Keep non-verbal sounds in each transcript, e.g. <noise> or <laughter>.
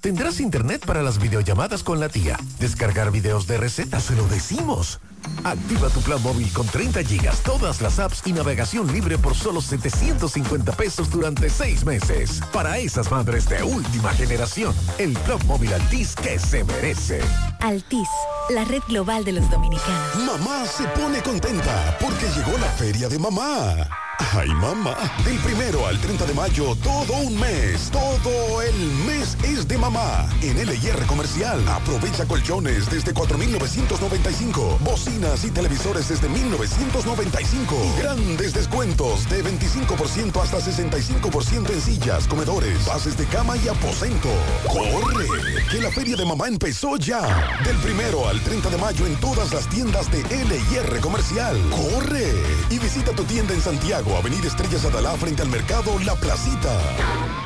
Tendrás internet para las videollamadas con la tía, descargar videos de recetas, se lo decimos. Activa tu plan móvil con 30 gigas, todas las apps y navegación libre por solo 750 pesos durante 6 meses. Para esas madres de última generación, el plan móvil Altis que se merece. Altis, la red global de los dominicanos. Mamá se pone contenta porque llegó la feria de mamá. Ay, mamá. Del primero al 30 de mayo, todo un mes. Todo el mes es de mamá. En LIR Comercial, aprovecha colchones desde 4,995. Y televisores desde 1,995. Y grandes descuentos de 25% hasta 65% en sillas, comedores, bases de cama y aposento. ¡Corre! Que la feria de mamá empezó ya. Del primero al 30 de mayo en todas las tiendas de LIR Comercial. ¡Corre! Y visita tu tienda en Santiago Avenida Estrellas Adalá frente al mercado La Placita.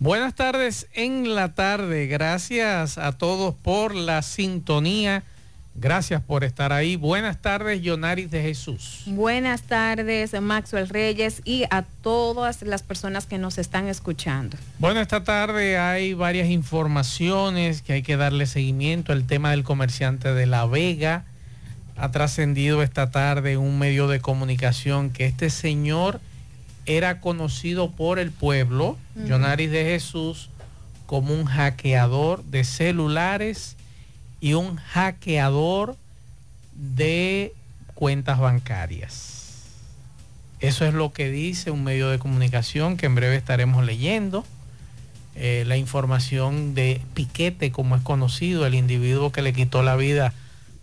Buenas tardes en la tarde. Gracias a todos por la sintonía. Gracias por estar ahí. Buenas tardes, Yonaris de Jesús. Buenas tardes, Maxwell Reyes y a todas las personas que nos están escuchando. Bueno, esta tarde hay varias informaciones que hay que darle seguimiento. El tema del comerciante de La Vega ha trascendido esta tarde un medio de comunicación que este señor era conocido por el pueblo, Yonaris de Jesús, como un hackeador de celulares y un hackeador de cuentas bancarias. Eso es lo que dice un medio de comunicación que en breve estaremos leyendo. Eh, la información de Piquete, como es conocido, el individuo que le quitó la vida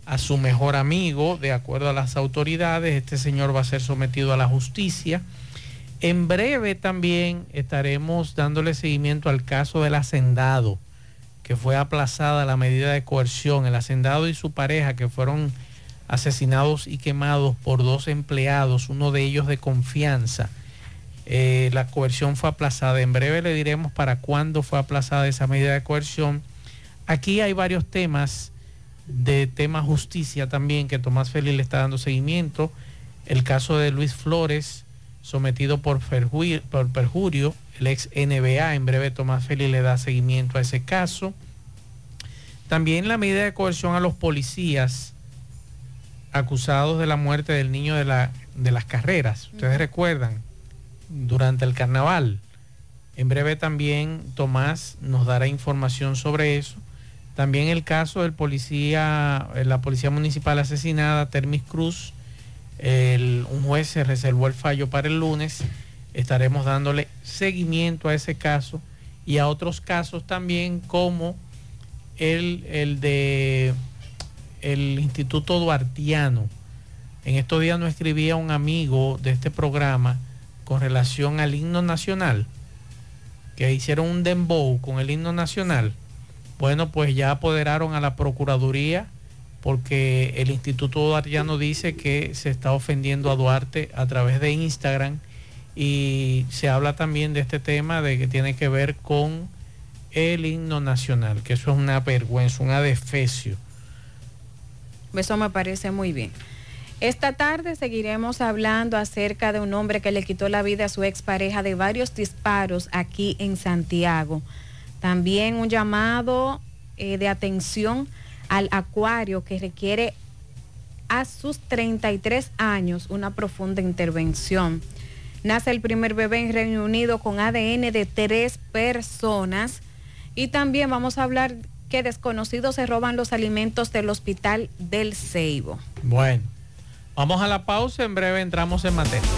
a su mejor amigo, de acuerdo a las autoridades, este señor va a ser sometido a la justicia. En breve también estaremos dándole seguimiento al caso del hacendado, que fue aplazada la medida de coerción. El hacendado y su pareja que fueron asesinados y quemados por dos empleados, uno de ellos de confianza. Eh, la coerción fue aplazada. En breve le diremos para cuándo fue aplazada esa medida de coerción. Aquí hay varios temas de tema justicia también que Tomás Félix le está dando seguimiento. El caso de Luis Flores, sometido por, por perjurio, el ex NBA. En breve Tomás Félix le da seguimiento a ese caso. También la medida de coerción a los policías acusados de la muerte del niño de, la, de las carreras. Ustedes recuerdan, durante el carnaval. En breve también Tomás nos dará información sobre eso. También el caso del policía, eh, la policía municipal asesinada, Termis Cruz, un juez se reservó el fallo para el lunes. Estaremos dándole seguimiento a ese caso y a otros casos también como el, el de el Instituto Duartiano. En estos días nos escribía un amigo de este programa con relación al himno nacional, que hicieron un dembow con el himno nacional. Bueno, pues ya apoderaron a la Procuraduría porque el Instituto Duartiano dice que se está ofendiendo a Duarte a través de Instagram y se habla también de este tema de que tiene que ver con el himno nacional, que eso es una vergüenza, un adefesio. Eso me parece muy bien. Esta tarde seguiremos hablando acerca de un hombre que le quitó la vida a su expareja de varios disparos aquí en Santiago. También un llamado eh, de atención al acuario que requiere a sus 33 años una profunda intervención. Nace el primer bebé en Reino Unido con ADN de tres personas. Y también vamos a hablar que desconocidos se roban los alimentos del hospital del Ceibo. Bueno, vamos a la pausa, en breve entramos en materia.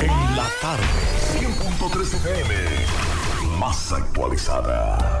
En la tarde, 100.3 FM, más actualizada.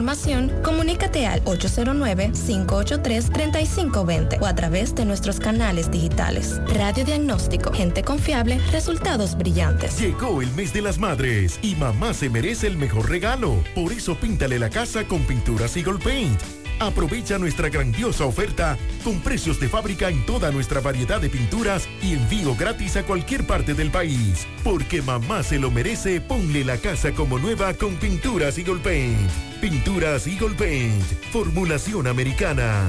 comunícate al 809-583-3520 o a través de nuestros canales digitales. Radio Diagnóstico, gente confiable, resultados brillantes. Llegó el mes de las madres y mamá se merece el mejor regalo. Por eso píntale la casa con pinturas Eagle Paint Aprovecha nuestra grandiosa oferta con precios de fábrica en toda nuestra variedad de pinturas y envío gratis a cualquier parte del país. Porque mamá se lo merece, ponle la casa como nueva con Pinturas Eagle Paint. Pinturas Eagle Paint, formulación americana.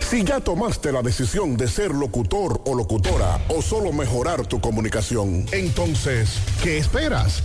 Si ya tomaste la decisión de ser locutor o locutora o solo mejorar tu comunicación, entonces, ¿qué esperas?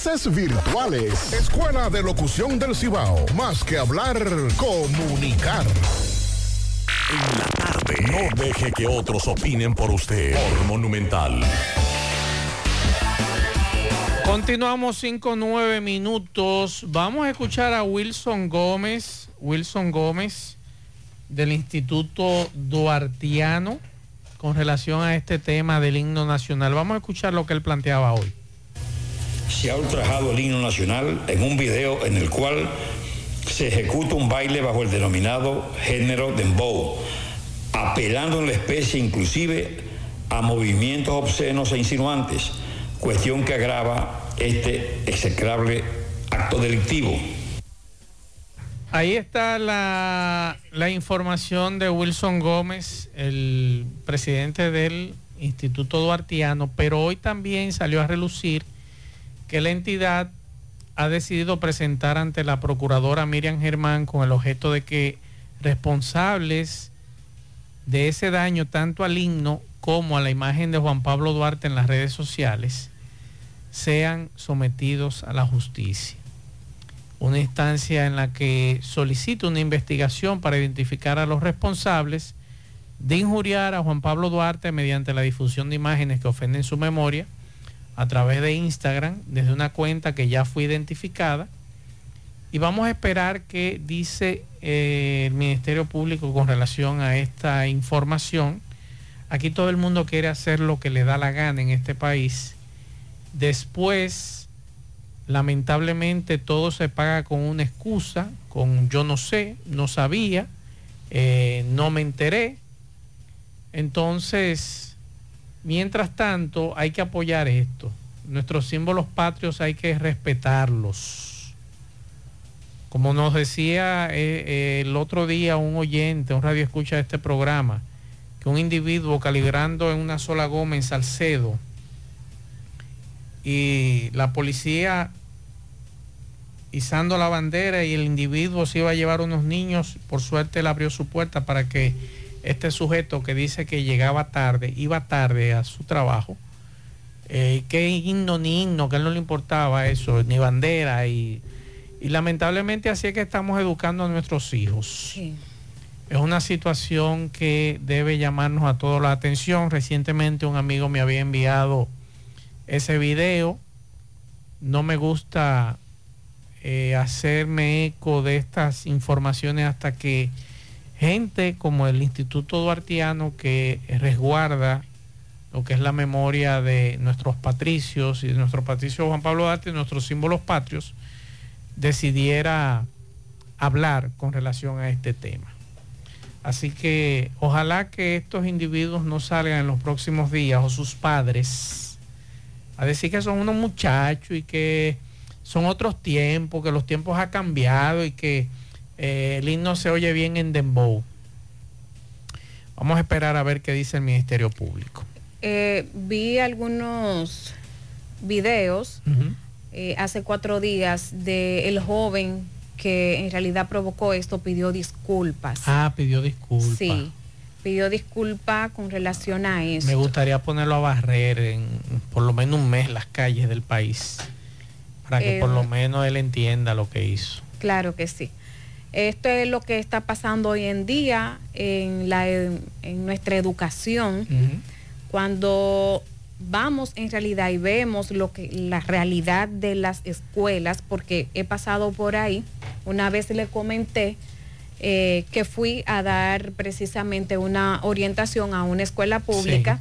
virtuales. Escuela de Locución del Cibao. Más que hablar, comunicar. En la tarde. No deje que otros opinen por usted. Por Monumental. Continuamos 5 9 minutos. Vamos a escuchar a Wilson Gómez. Wilson Gómez del Instituto Duartiano con relación a este tema del himno nacional. Vamos a escuchar lo que él planteaba hoy se ha ultrajado el himno nacional en un video en el cual se ejecuta un baile bajo el denominado género dembow, apelando en la especie inclusive a movimientos obscenos e insinuantes, cuestión que agrava este execrable acto delictivo. Ahí está la, la, información de Wilson Gómez, el presidente del Instituto Duartiano, pero hoy también salió a relucir que la entidad ha decidido presentar ante la procuradora Miriam Germán con el objeto de que responsables de ese daño tanto al himno como a la imagen de Juan Pablo Duarte en las redes sociales sean sometidos a la justicia. Una instancia en la que solicita una investigación para identificar a los responsables de injuriar a Juan Pablo Duarte mediante la difusión de imágenes que ofenden su memoria a través de Instagram desde una cuenta que ya fue identificada y vamos a esperar qué dice eh, el Ministerio Público con relación a esta información. Aquí todo el mundo quiere hacer lo que le da la gana en este país. Después, lamentablemente, todo se paga con una excusa, con yo no sé, no sabía, eh, no me enteré. Entonces, Mientras tanto, hay que apoyar esto. Nuestros símbolos patrios hay que respetarlos. Como nos decía eh, eh, el otro día un oyente, un radio escucha de este programa, que un individuo calibrando en una sola goma en Salcedo y la policía izando la bandera y el individuo se iba a llevar unos niños, por suerte él abrió su puerta para que este sujeto que dice que llegaba tarde, iba tarde a su trabajo, eh, que himno ni himno, que él no le importaba eso, ni bandera, y, lamentablemente así es que estamos educando a nuestros hijos. Es una situación que debe llamarnos a todos la atención. Recientemente un amigo me había enviado ese video. No me gusta eh, hacerme eco de estas informaciones hasta que gente como el Instituto Duartiano que resguarda lo que es la memoria de nuestros patricios y de nuestro patricio Juan Pablo Duarte, nuestros símbolos patrios, decidiera hablar con relación a este tema. Así que ojalá que estos individuos no salgan en los próximos días o sus padres a decir que son unos muchachos y que son otros tiempos, que los tiempos han cambiado y que eh, el himno se oye bien en Dembow. Vamos a esperar a ver qué dice el Ministerio Público. Eh, vi algunos videos eh, hace cuatro días del el joven que en realidad provocó esto, pidió disculpas. Ah, pidió disculpas. Sí, pidió disculpas con relación a eso. Me gustaría ponerlo a barrer en por lo menos un mes las calles del país, para que por lo menos él entienda lo que hizo. Claro que sí. Esto es lo que está pasando hoy en día en, la, en nuestra educación. Cuando vamos en realidad y vemos lo que la realidad de las escuelas, porque he pasado por ahí, una vez le comenté eh, que fui a dar precisamente una orientación a una escuela pública.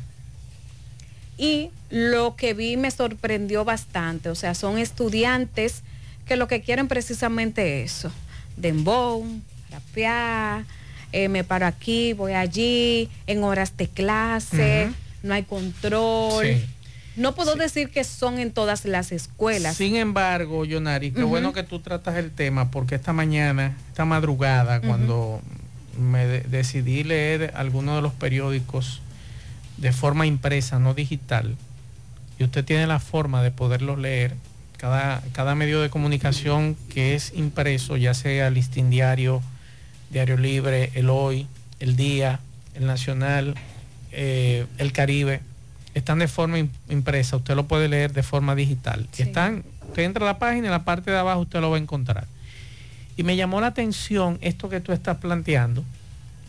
Y lo que vi me sorprendió bastante. O sea, son estudiantes que lo que quieren precisamente eso. Dembow, rapear, eh, me paro aquí, voy allí, en horas de clase, no hay control. Sí. No puedo decir que son en todas las escuelas. Sin embargo, Yonari, qué bueno que tú tratas el tema porque esta mañana, esta madrugada, cuando me de- decidí leer algunos de los periódicos de forma impresa, no digital, y usted tiene la forma de poderlos leer, cada, cada medio de comunicación que es impreso, ya sea Listín Diario, Diario Libre, El Hoy, El Día, El Nacional, eh, El Caribe, están de forma im- impresa, usted lo puede leer de forma digital. Sí. Están, usted entra a la página, en la parte de abajo usted lo va a encontrar. Y me llamó la atención esto que tú estás planteando,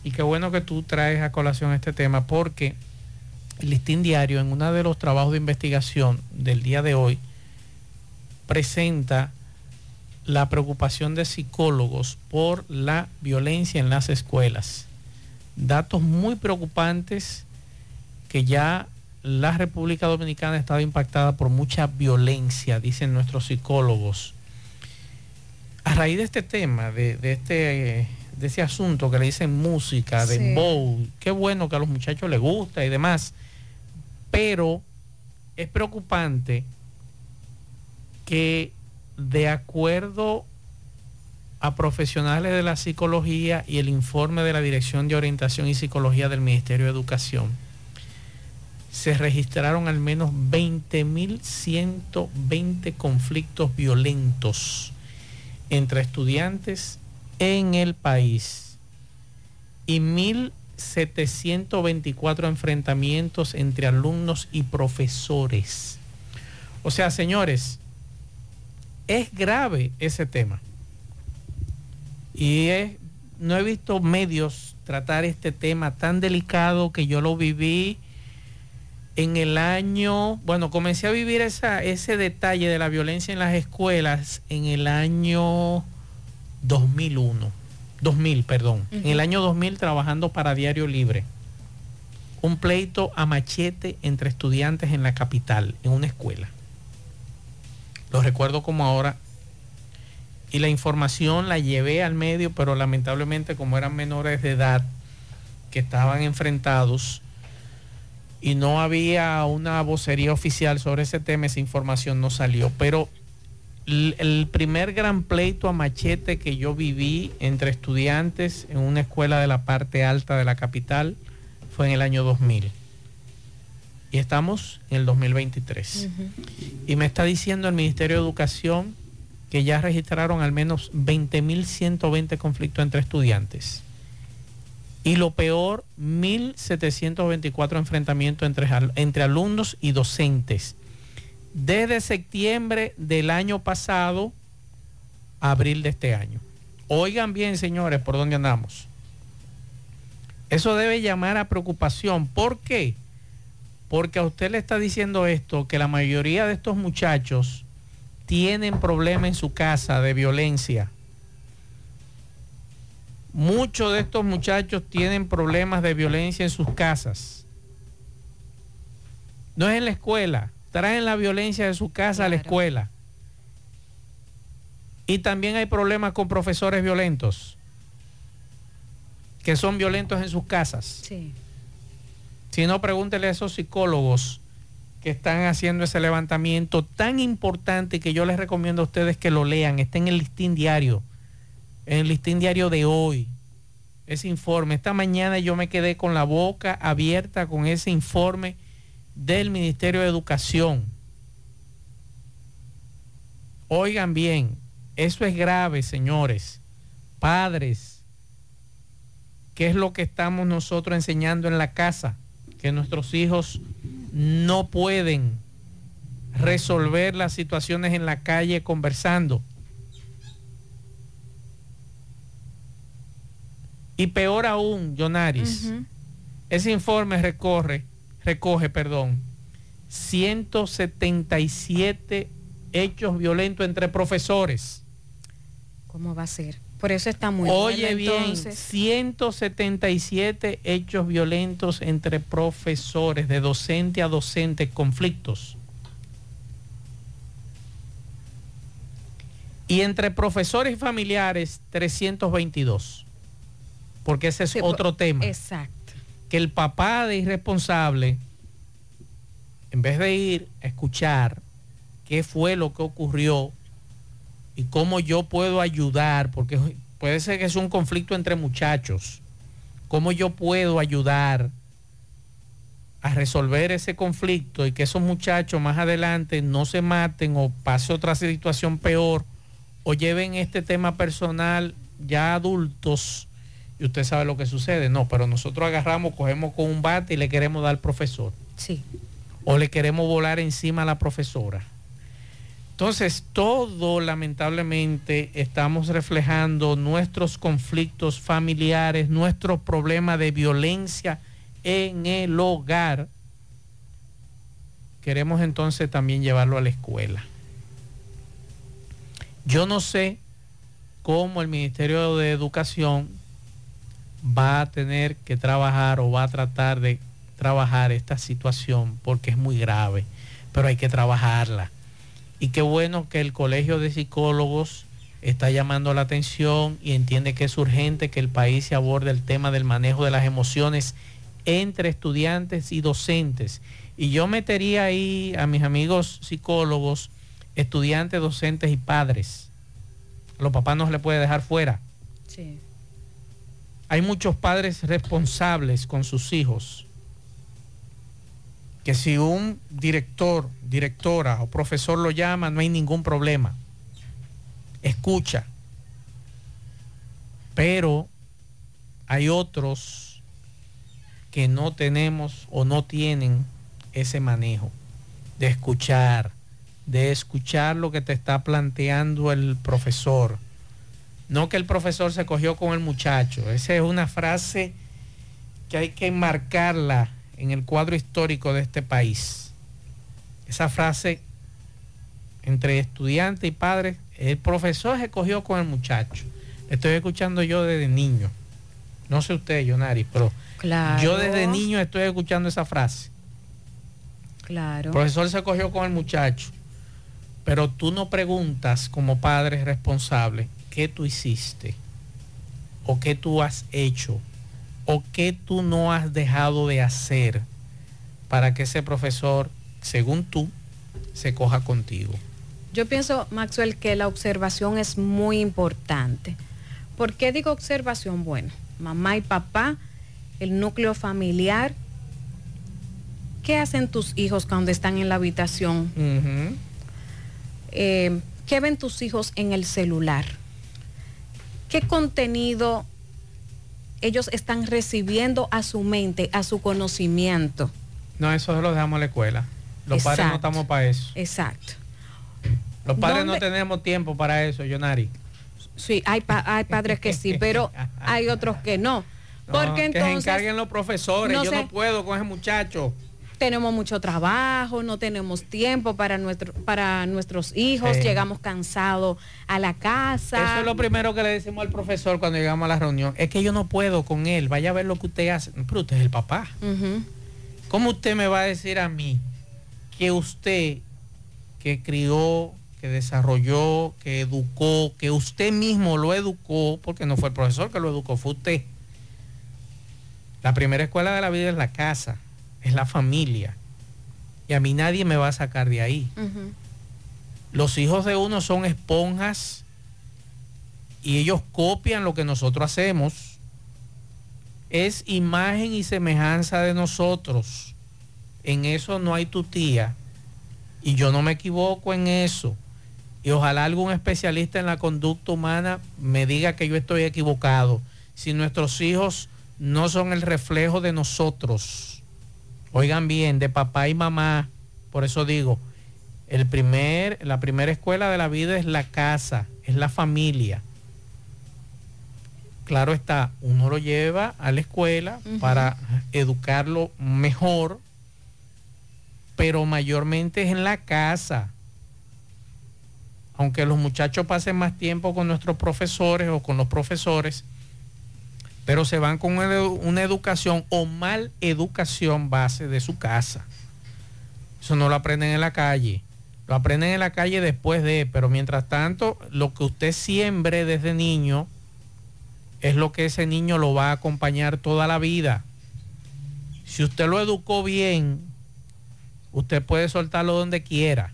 y qué bueno que tú traes a colación este tema, porque el Listín Diario, en uno de los trabajos de investigación del día de hoy, presenta la preocupación de psicólogos por la violencia en las escuelas. Datos muy preocupantes que ya la República Dominicana ha estado impactada por mucha violencia, dicen nuestros psicólogos. A raíz de este tema, de, de este, de ese asunto que le dicen música, de Sí. bow, qué bueno que a los muchachos les gusta y demás, pero es preocupante que de acuerdo a profesionales de la psicología y el informe de la Dirección de Orientación y Psicología del Ministerio de Educación, se registraron al menos 20.120 conflictos violentos entre estudiantes en el país y 1.724 enfrentamientos entre alumnos y profesores. O sea, señores, es grave ese tema. Y es- no he visto medios tratar este tema tan delicado que yo lo viví en el año, bueno, comencé a vivir esa, ese detalle de la violencia en las escuelas en el año 2001, 2000, perdón, en el año 2000 trabajando para Diario Libre. Un pleito a machete entre estudiantes en la capital, en una escuela. Lo recuerdo como ahora. Y la información la llevé al medio, pero lamentablemente como eran menores de edad que estaban enfrentados y no había una vocería oficial sobre ese tema, esa información no salió. Pero el primer gran pleito a machete que yo viví entre estudiantes en una escuela de la parte alta de la capital fue en el año 2000. Y estamos en el 2023. Y me está diciendo el Ministerio de Educación que ya registraron al menos 20.120 conflictos entre estudiantes. Y lo peor, 1.724 enfrentamientos entre, entre alumnos y docentes. Desde septiembre del año pasado a abril de este año. Oigan bien, señores, por dónde andamos. Eso debe llamar a preocupación. ¿Por qué? Porque a usted le está diciendo esto, que la mayoría de estos muchachos tienen problemas en su casa de violencia. Muchos de estos muchachos tienen problemas de violencia en sus casas. No es en la escuela, traen la violencia de su casa a la escuela. Y también hay problemas con profesores violentos, que son violentos en sus casas. Sí. Si no, pregúntele a esos psicólogos que están haciendo ese levantamiento tan importante que yo les recomiendo a ustedes que lo lean. Está en el listín diario, en el listín diario de hoy. Ese informe. Esta mañana yo me quedé con la boca abierta con ese informe del Ministerio de Educación. Oigan bien, eso es grave, señores. Padres, ¿qué es lo que estamos nosotros enseñando en la casa? Que nuestros hijos no pueden resolver las situaciones en la calle conversando. Y peor aún, Jonaris, ese informe recorre, recoge, perdón, 177 hechos violentos entre profesores. ¿Cómo va a ser? Por eso está muy Oye bien, entonces. 177 hechos violentos entre profesores, de docente a docente, conflictos. Y entre profesores y familiares, 322. Porque ese es Sí, otro tema. Exacto. Que el papá de irresponsable, en vez de ir a escuchar qué fue lo que ocurrió y cómo yo puedo ayudar, porque puede ser que es un conflicto entre muchachos, cómo yo puedo ayudar a resolver ese conflicto y que esos muchachos más adelante no se maten o pase otra situación peor o lleven este tema personal ya adultos y usted sabe lo que sucede. No, pero nosotros agarramos, cogemos con un bate y le queremos dar al profesor. Sí. O le queremos volar encima a la profesora. Entonces, todo lamentablemente estamos reflejando nuestros conflictos familiares, nuestros problemas de violencia en el hogar. Queremos entonces también llevarlo a la escuela. Yo no sé cómo el Ministerio de Educación va a tener que trabajar o va a tratar de trabajar esta situación porque es muy grave, pero hay que trabajarla. Y qué bueno que el Colegio de Psicólogos está llamando la atención y entiende que es urgente que el país se aborde el tema del manejo de las emociones entre estudiantes y docentes. Y yo metería ahí a mis amigos psicólogos, estudiantes, docentes y padres. A los papás no se les puede dejar fuera. Sí. Hay muchos padres responsables con sus hijos que si un director, directora o profesor lo llama, no hay ningún problema. Escucha. Pero hay otros que no tenemos o no tienen ese manejo de escuchar, de escuchar lo que te está planteando el profesor. No que el profesor se cogió con el muchacho. Esa es una frase que hay que marcarla en el cuadro histórico de este país. Esa frase entre estudiante y padre, el profesor se cogió con el muchacho. Estoy escuchando yo desde niño. No sé usted, Yonari, pero Claro. yo desde niño estoy escuchando esa frase. Claro. El profesor se cogió con el muchacho, pero tú no preguntas como padre responsable qué tú hiciste o qué tú has hecho o qué tú no has dejado de hacer para que ese profesor, según tú, se coja contigo. Yo pienso, Maxwell, que la observación es muy importante. ¿Por qué digo observación? Bueno, mamá y papá, el núcleo familiar. ¿Qué hacen tus hijos cuando están en la habitación? Eh, ¿Qué ven tus hijos en el celular? ¿Qué contenido ellos están recibiendo a su mente, a su conocimiento? No, eso lo dejamos a la escuela. Los padres no estamos para eso. Exacto. Los padres no ¿Dónde- tenemos tiempo para eso, Yonari. Sí, hay, pa- hay padres que sí, pero hay otros que no. <laughs> No, Porque que se entonces encarguen los profesores. no Yo sé. no puedo con ese muchacho. tenemos mucho trabajo, no tenemos tiempo para, nuestro, para nuestros hijos, Sí. llegamos cansados a la casa. Eso es lo primero que le decimos al profesor cuando llegamos a la reunión. Es que yo no puedo con él. Vaya a ver lo que usted hace. Pero usted es el papá. ¿Cómo usted me va a decir a mí que usted que crió, que desarrolló, que educó, que usted mismo lo educó, porque no fue el profesor que lo educó, fue usted? La primera escuela de la vida es la casa, es la familia. Y a mí nadie me va a sacar de ahí. Los hijos de uno son esponjas y ellos copian lo que nosotros hacemos. Es imagen y semejanza de nosotros. En eso no hay tutía. Y yo no me equivoco en eso. Y ojalá algún especialista en la conducta humana me diga que yo estoy equivocado. Si nuestros hijos no son el reflejo de nosotros, oigan bien, de papá y mamá, por eso digo, el primer, la primera escuela de la vida es la casa, es la familia. Claro está, uno lo lleva a la escuela para educarlo mejor, pero mayormente es en la casa. aunque los muchachos pasen más tiempo con nuestros profesores o con los profesores, pero se van con una, educación o mal educación base de su casa. Eso no lo aprenden en la calle. Lo aprenden en la calle después de, pero mientras tanto, lo que usted siembre desde niño es lo que ese niño lo va a acompañar toda la vida. Si usted lo educó bien, usted puede soltarlo donde quiera.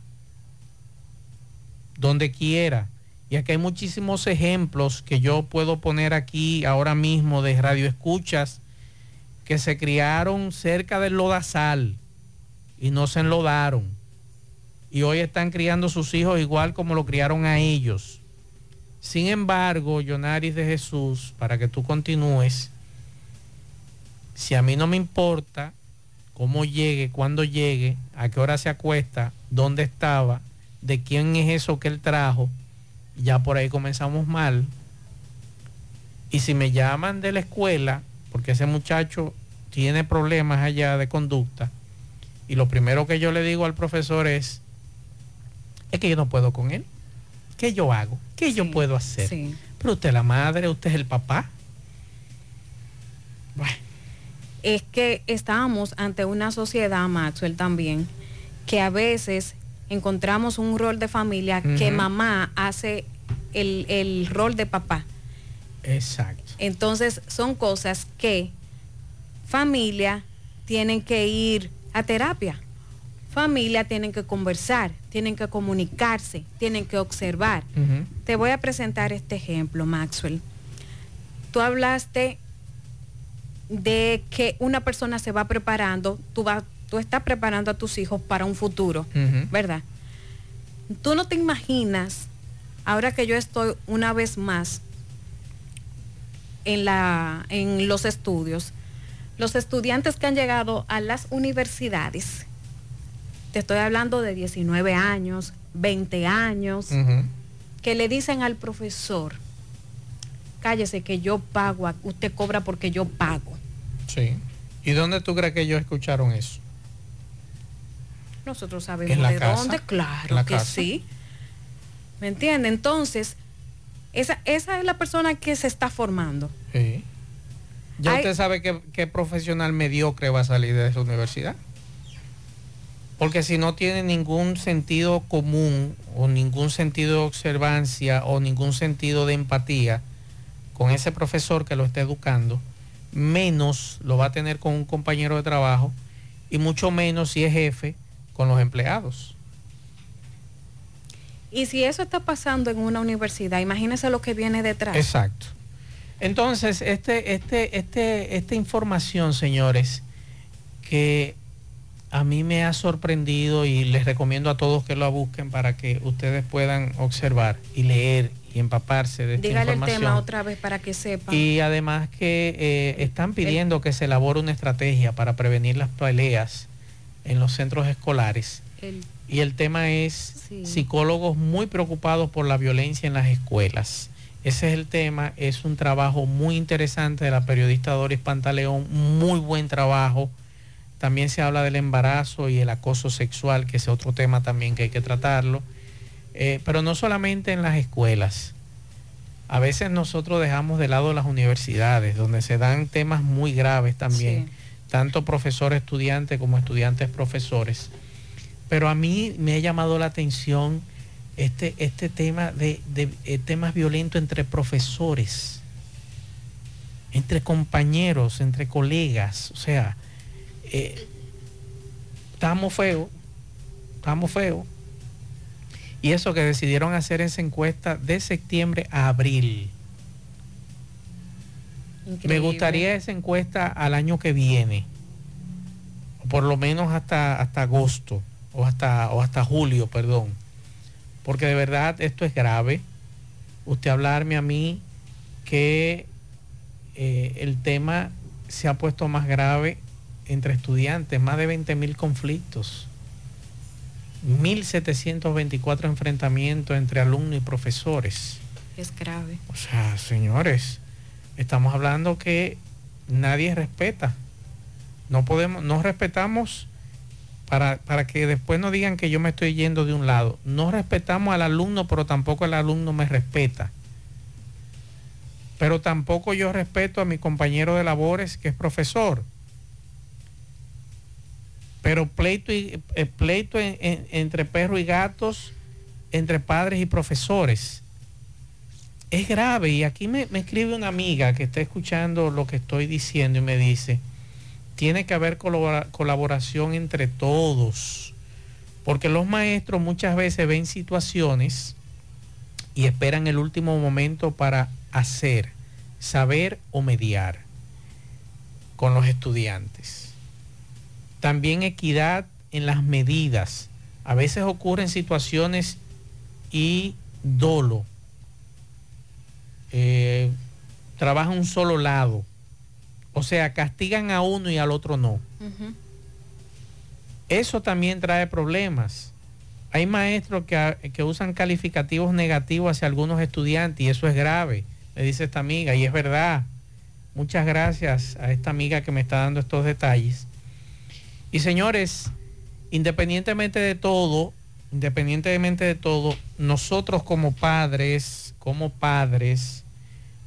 Donde quiera. Y aquí hay muchísimos ejemplos que yo puedo poner aquí ahora mismo de radioescuchas que se criaron cerca del lodazal y no se enlodaron. Y hoy están criando sus hijos igual como lo criaron a ellos. Sin embargo, Yonaris de Jesús, para que tú continúes, si a mí no me importa cómo llegue, cuándo llegue, a qué hora se acuesta, dónde estaba, de quién es eso que él trajo, ya por ahí comenzamos mal. Y si me llaman de la escuela, porque ese muchacho tiene problemas allá de conducta, y lo primero que yo le digo al profesor es, es que yo no puedo con él. ¿Qué yo hago? ¿Qué yo puedo hacer? Pero usted es la madre, usted es el papá. Es que estamos ante una sociedad, Maxwell, también, que a veces encontramos un rol de familia que mamá hace el, el rol de papá. Exacto. Entonces son cosas que familia tienen que ir a terapia. Familia tienen que conversar, tienen que comunicarse, tienen que observar. Te voy a presentar este ejemplo, Maxwell. Tú hablaste de que una persona se va preparando, tú, vas, tú estás preparando a tus hijos para un futuro. ¿verdad? Tú no te imaginas, ahora que yo estoy una vez más en, la, en los estudios, los estudiantes que han llegado a las universidades, te estoy hablando de 19 años, 20 años, que le dicen al profesor, cállese que yo pago, usted cobra porque yo pago. Sí. ¿Y dónde tú crees que ellos escucharon eso? Nosotros sabemos ¿En la de casa? dónde, ¿En claro la que casa? sí. ¿Me entiende? Entonces, esa, esa es la persona que se está formando. Sí. ¿Ya Hay- usted sabe qué, qué profesional mediocre va a salir de esa universidad? Porque si no tiene ningún sentido común o ningún sentido de observancia o ningún sentido de empatía con ese profesor que lo está educando, menos lo va a tener con un compañero de trabajo y mucho menos si es jefe con los empleados. Y si eso está pasando en una universidad, imagínese lo que viene detrás. Exacto. Entonces, este, este, este, esta información, señores, que a mí me ha sorprendido y les recomiendo a todos que lo busquen para que ustedes puedan observar y leer y empaparse de esta Dígale el información. tema otra vez para que sepan. Y además que eh, están pidiendo que se elabore una estrategia para prevenir las peleas en los centros escolares. El- Y el tema es Sí. psicólogos muy preocupados por la violencia en las escuelas. Ese es el tema, es un trabajo muy interesante de la periodista Doris Pantaleón, muy buen trabajo. También se habla del embarazo y el acoso sexual, que es otro tema también que hay que tratarlo. Eh, pero no solamente en las escuelas. A veces nosotros dejamos de lado las universidades, donde se dan temas muy graves también, tanto profesores estudiantes como estudiantes profesores. Pero a mí me ha llamado la atención este, este tema de, de, eh, temas violentos entre profesores, entre compañeros, entre colegas. O sea, eh, estamos feos, estamos feos. Y eso que decidieron hacer esa encuesta de septiembre a abril. Me gustaría esa encuesta al año que viene, o por lo menos hasta, hasta agosto, o hasta, o hasta julio, perdón. Porque de verdad esto es grave. Usted hablarme a mí que eh, el tema se ha puesto más grave entre estudiantes, más de 20 mil conflictos, 1.724 enfrentamientos entre alumnos y profesores. Es grave. O sea, señores, estamos hablando que nadie respeta. No podemos, no respetamos para, para que después no digan que yo me estoy yendo de un lado. No respetamos al alumno, pero tampoco el alumno me respeta. Pero tampoco yo respeto a mi compañero de labores que es profesor. Pero pleito, y, eh, pleito en- en- entre perros y gatos, entre padres y profesores. Es grave y aquí me, me escribe una amiga que está escuchando lo que estoy diciendo y me dice, tiene que haber colabora- colaboración entre todos, porque los maestros muchas veces ven situaciones y esperan el último momento para hacer, saber o mediar con los estudiantes. También equidad en las medidas. A veces ocurren situaciones y dolo. Eh, trabaja un solo lado. O sea, castigan a uno y al otro no. Eso también trae problemas. Hay maestros que, que usan calificativos negativos hacia algunos estudiantes y eso es grave, me dice esta amiga, y es verdad. Muchas gracias a esta amiga que me está dando estos detalles. Y señores, independientemente de todo, independientemente de todo, nosotros como padres, como padres,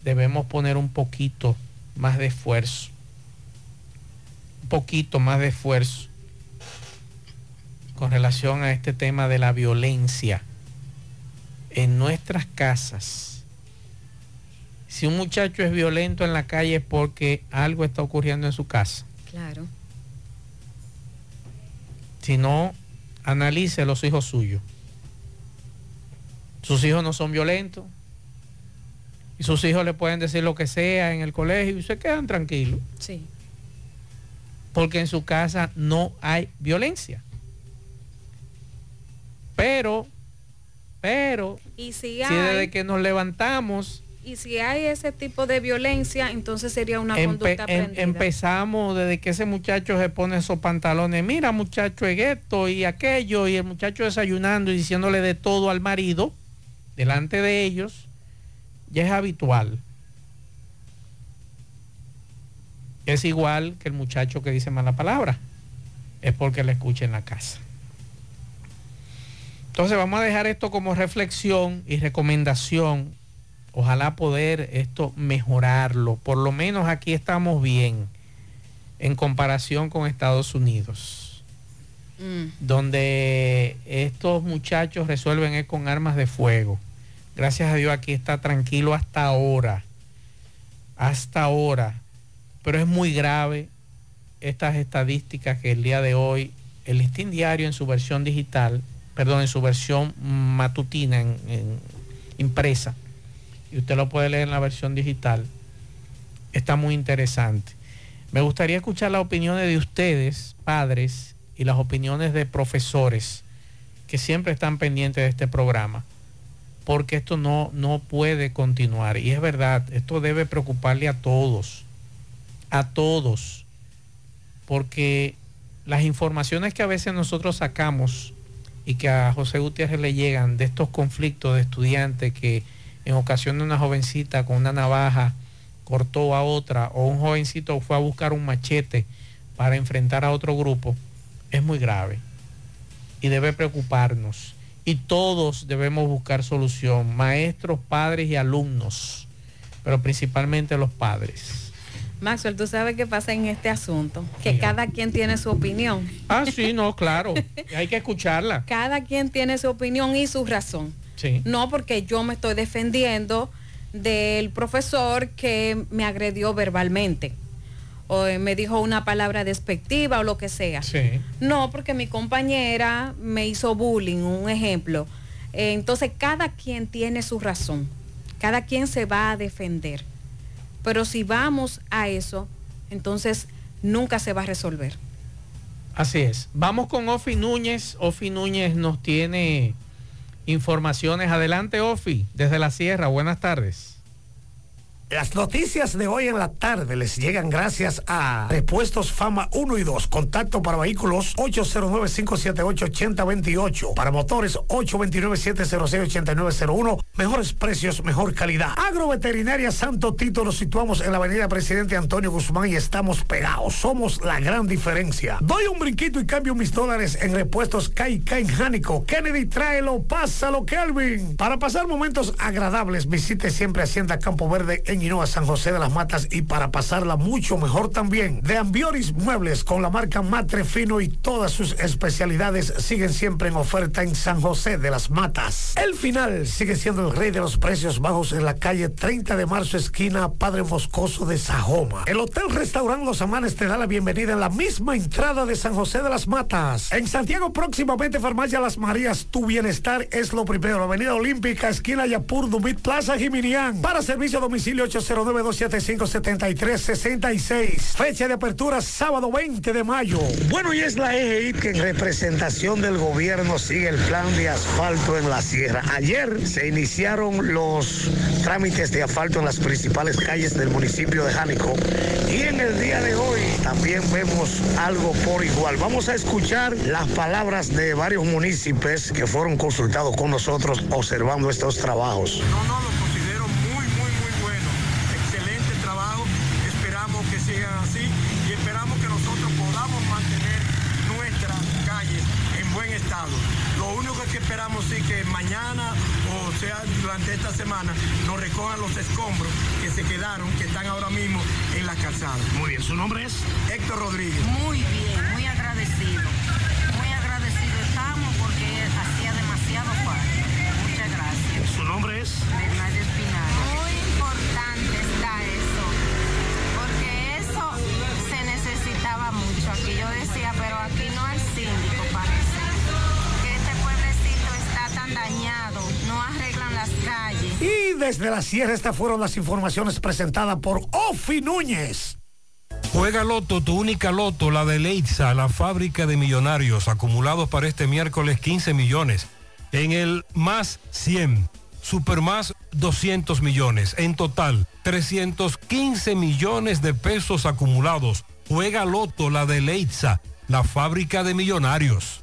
debemos poner un poquito más de esfuerzo. Un poquito más de esfuerzo con relación a este tema de la violencia en nuestras casas. Si un muchacho es violento en la calle es porque algo está ocurriendo en su casa. Claro. Si no, analice los hijos suyos. Sus hijos no son violentos. Y sus hijos le pueden decir lo que sea en el colegio y se quedan tranquilos. Sí. Porque en su casa no hay violencia. Pero, pero, Y si si hay, desde que nos levantamos y si hay ese tipo de violencia, entonces sería una Empe- conducta em- empezamos desde que ese muchacho se pone esos pantalones, mira muchacho es esto y aquello, y el muchacho desayunando y diciéndole de todo al marido, delante de ellos, ya es habitual. Es igual que el muchacho que dice mala palabra, es porque le escucha en la casa. Entonces vamos a dejar esto como reflexión y recomendación Ojalá poder esto mejorarlo. Por lo menos aquí estamos bien en comparación con Estados Unidos, Mm. donde estos muchachos resuelven es con armas de fuego. Gracias a Dios aquí está tranquilo hasta ahora. Hasta ahora. Pero es muy grave estas estadísticas que el día de hoy el listín diario en su versión digital, perdón, en su versión matutina, en- en impresa, y usted lo puede leer en la versión digital, está muy interesante. Me gustaría escuchar las opiniones de ustedes, padres, y las opiniones de profesores que siempre están pendientes de este programa, porque esto no, no puede continuar. Y es verdad, esto debe preocuparle a todos, a todos, porque las informaciones que a veces nosotros sacamos y que a José Gutiérrez le llegan de estos conflictos de estudiantes que en ocasión de una jovencita con una navaja cortó a otra o un jovencito fue a buscar un machete para enfrentar a otro grupo, es muy grave y debe preocuparnos. Y todos debemos buscar solución, maestros, padres y alumnos, pero principalmente los padres. Maxwell, tú sabes qué pasa en este asunto, que cada quien tiene su opinión. Ah, sí, no, claro, <laughs> hay que escucharla. Cada quien tiene su opinión y su razón. Sí. No porque yo me estoy defendiendo del profesor que me agredió verbalmente o eh, me dijo una palabra despectiva o lo que sea. Sí. No, porque mi compañera me hizo bullying, un ejemplo. Eh, entonces, cada quien tiene su razón. Cada quien se va a defender. Pero si vamos a eso, entonces nunca se va a resolver. Así es. Vamos con Ofi Núñez. Ofi Núñez nos tiene informaciones. Adelante, Ofi, desde la sierra. Buenas tardes. Las noticias de hoy en la tarde les llegan gracias a Repuestos Fama 1 y 2. Contacto para vehículos 809-578-8028. Para motores 829-706-8901. Mejores precios, mejor calidad. Agroveterinaria Santo Tito nos situamos en la avenida Presidente Antonio Guzmán y estamos pegados. Somos la gran diferencia. Doy un brinquito y cambio mis dólares en repuestos Kai Kai Jánico. Kennedy, tráelo, pásalo, Kelvin. Para pasar momentos agradables, visite siempre Hacienda Campo Verde en Hinoa, San José de las Matas y para pasarla mucho mejor también. De Ambioris Muebles con la marca Matre Fino y todas sus especialidades siguen siempre en oferta en San José de las Matas. El final sigue siendo el rey de los precios bajos en la calle 30 de marzo, esquina Padre Moscoso de Sajoma. El Hotel Restaurant Los Amanes te da la bienvenida en la misma entrada de San José de las Matas. En Santiago próximamente Farmacia Las Marías, tu bienestar es lo primero. Avenida Olímpica, esquina Yapur, Dumit Plaza, Jiminián. Para servicio a domicilio 809-275-7366. Fecha de apertura sábado 20 de mayo. Bueno, y es la EGI que en representación del gobierno sigue el plan de asfalto en la sierra. Ayer se iniciaron los trámites de asfalto en las principales calles del municipio de Jánico. Y en el día de hoy también vemos algo por igual. Vamos a escuchar las palabras de varios municipios que fueron consultados con nosotros observando estos trabajos. excelente trabajo, esperamos que sigan así y esperamos que nosotros podamos mantener nuestra calle Lo único que esperamos sí que mañana o sea durante esta semana nos recojan los escombros que se quedaron, que están ahora mismo en las calzadas. Muy bien, ¿su nombre es? Héctor Rodríguez. Muy bien, muy agradecido. Muy agradecido estamos porque hacía demasiado falta. Muchas gracias. ¿Su nombre es? Bernardo Espinal. Muy importante está eso, porque eso se necesitaba mucho. Aquí yo decía, pero aquí no hay síndico, no arreglan las calles. Y desde la sierra estas fueron las informaciones presentadas por Ofi Núñez. Juega Loto, tu única Loto, la de Leitza, la fábrica de millonarios, acumulados para este miércoles 15 millones. En el más 100, Super más 200 millones. En total, 315 millones de pesos acumulados. Juega Loto, la de Leitza, la fábrica de millonarios.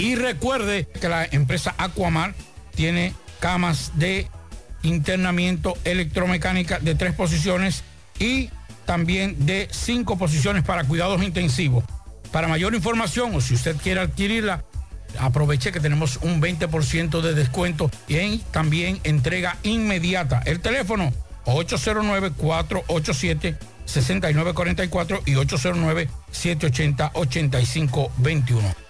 Y recuerde que la empresa Aquamar tiene camas de internamiento electromecánica de tres posiciones y también de cinco posiciones para cuidados intensivos. Para mayor información o si usted quiere adquirirla, Aproveche que tenemos un 20% de descuento y también entrega inmediata. El teléfono 809-487-6944 y 809-780-8521.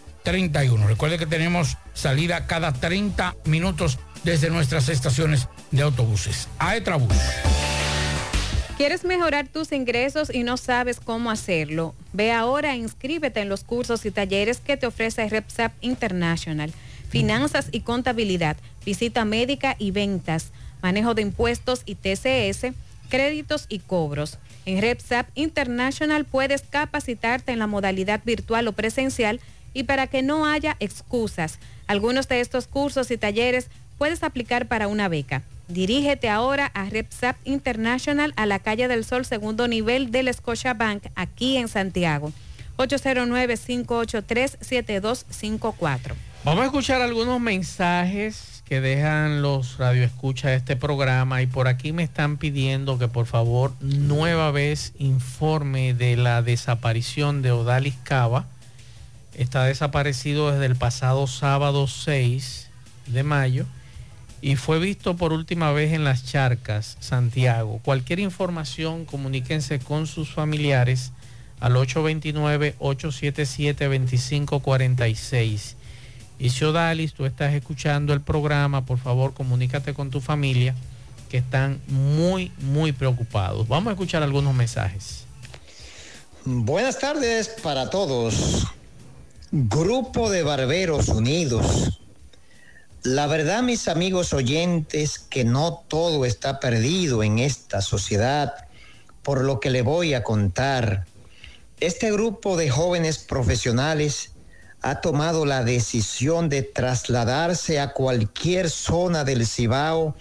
809-295-3231. Recuerde que tenemos salida cada 30 minutos desde nuestras estaciones de autobuses. Aetrabús. ¿Quieres mejorar tus ingresos y no sabes cómo hacerlo? Ve ahora e inscríbete en los cursos y talleres que te ofrece RepSap International. Finanzas y contabilidad, visita médica y ventas, manejo de impuestos y TCS, créditos y cobros. En RepSap International puedes capacitarte en la modalidad virtual o presencial y para que no haya excusas. Algunos de estos cursos y talleres puedes aplicar para una beca. Dirígete ahora a RepSap International a la calle del Sol, segundo nivel del Scotiabank, aquí en Santiago. 809-583-7254. Vamos a escuchar algunos mensajes que dejan los radioescuchas de este programa y por aquí me están pidiendo que por favor nueva vez informe de la desaparición de Odalis Cava. Está desaparecido desde el pasado sábado 6 de mayo y fue visto por última vez en las charcas, Santiago. Cualquier información, comuníquense con sus familiares al 829-877-2546. Y si Odalis, tú estás escuchando el programa, por favor comunícate con tu familia que están muy, muy preocupados. Vamos a escuchar algunos mensajes. Buenas tardes para todos. Grupo de Barberos Unidos. La verdad, mis amigos oyentes, que no todo está perdido en esta sociedad, por lo que le voy a contar. Este grupo de jóvenes profesionales ha tomado la decisión de trasladarse a cualquier zona del Cibao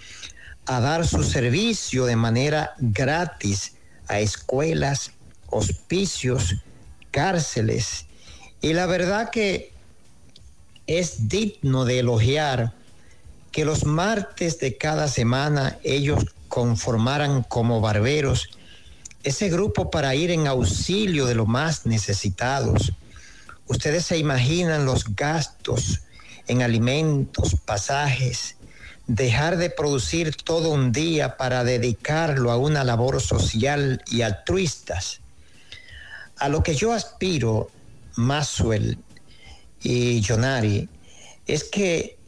a dar su servicio de manera gratis a escuelas, hospicios, cárceles. Y la verdad que es digno de elogiar que los martes de cada semana ellos conformaran como barberos ese grupo para ir en auxilio de los más necesitados. Ustedes se imaginan los gastos en alimentos, pasajes, dejar de producir todo un día para dedicarlo a una labor social y altruistas. A lo que yo aspiro, Maxwell y Jonari, es que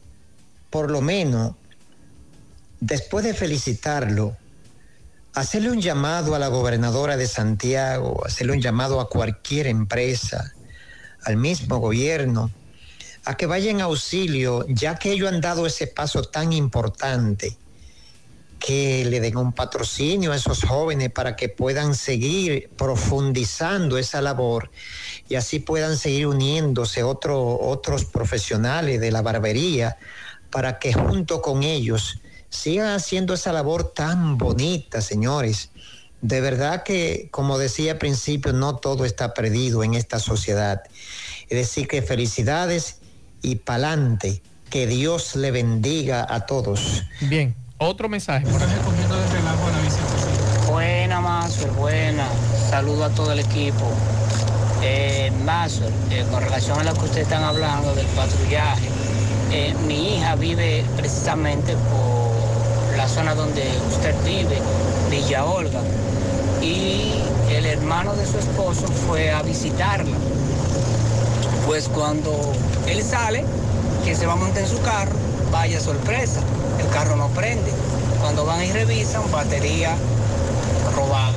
por lo menos, después de felicitarlo, hacerle un llamado a la gobernadora de Santiago, hacerle un llamado a cualquier empresa, al mismo gobierno, a que vaya en auxilio, ya que ellos han dado ese paso tan importante, que le den un patrocinio a esos jóvenes para que puedan seguir profundizando esa labor y así puedan seguir uniéndose otro- otros profesionales de la barbería para que junto con ellos sigan haciendo esa labor tan bonita, señores. De verdad que, como decía al principio, no todo está perdido en esta sociedad. Es decir, que felicidades y pa'lante. Que Dios le bendiga a todos. Bien, otro mensaje. Buena, Mazo, buena. Saludo a todo el equipo. Eh, Mazo, eh, con relación a lo que ustedes están hablando del patrullaje, eh, mi hija vive precisamente por la zona donde usted vive, Villa Olga, y el hermano de su esposo fue a visitarla. Pues cuando él sale, que se va a montar en su carro, vaya sorpresa, el carro no prende. Cuando van y revisan, batería robada.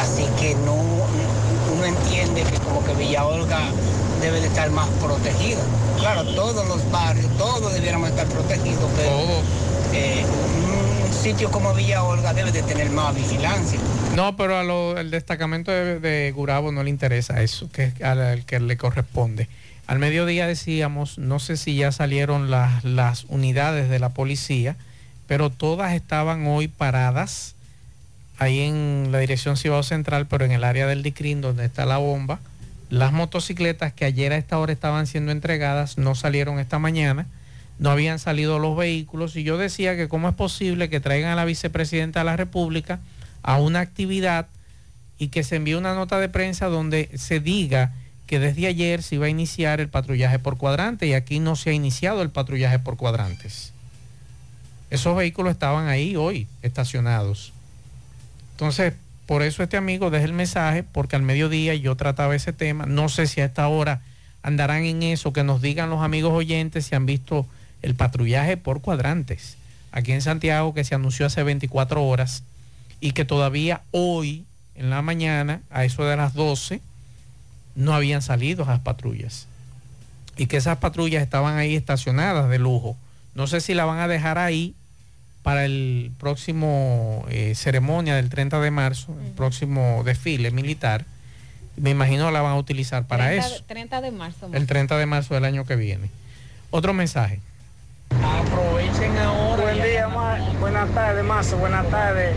Así que no, uno entiende que como que Villa Olga debe de estar más protegida. Claro, todos los barrios, todos debiéramos estar protegidos, pero eh, un sitio como Villa Olga debe de tener más vigilancia. No, pero al destacamento de, Gurabo no le interesa eso, que es al, que le corresponde. Al mediodía decíamos, no sé si ya salieron las, las unidades de la policía, pero todas estaban hoy paradas ahí en la dirección Cibao Central, pero en el área del Dicrín, donde está la bomba. Las motocicletas que ayer a esta hora estaban siendo entregadas no salieron esta mañana, no habían salido los vehículos y yo decía que cómo es posible que traigan a la vicepresidenta de la República a una actividad y que se envíe una nota de prensa donde se diga que desde ayer se iba a iniciar el patrullaje por cuadrante y aquí no se ha iniciado el patrullaje por cuadrantes. Esos vehículos estaban ahí hoy estacionados. Entonces, por eso este amigo deja el mensaje, porque al mediodía yo trataba ese tema. No sé si a esta hora andarán en eso, que nos digan los amigos oyentes si han visto el patrullaje por cuadrantes. Aquí en Santiago, que se anunció hace 24 horas y que todavía hoy, en la mañana, a eso de las 12, no habían salido esas patrullas. Y que esas patrullas estaban ahí estacionadas de lujo. No sé si la van a dejar ahí para el próximo eh, ceremonia del 30 de marzo, el próximo desfile militar. Me imagino la van a utilizar para 30 eso. 30 de marzo. El 30 de marzo del año que viene. Otro mensaje. Aprovechen ahora. Buen día, Ma- buenas tardes, Mazo, buenas tardes.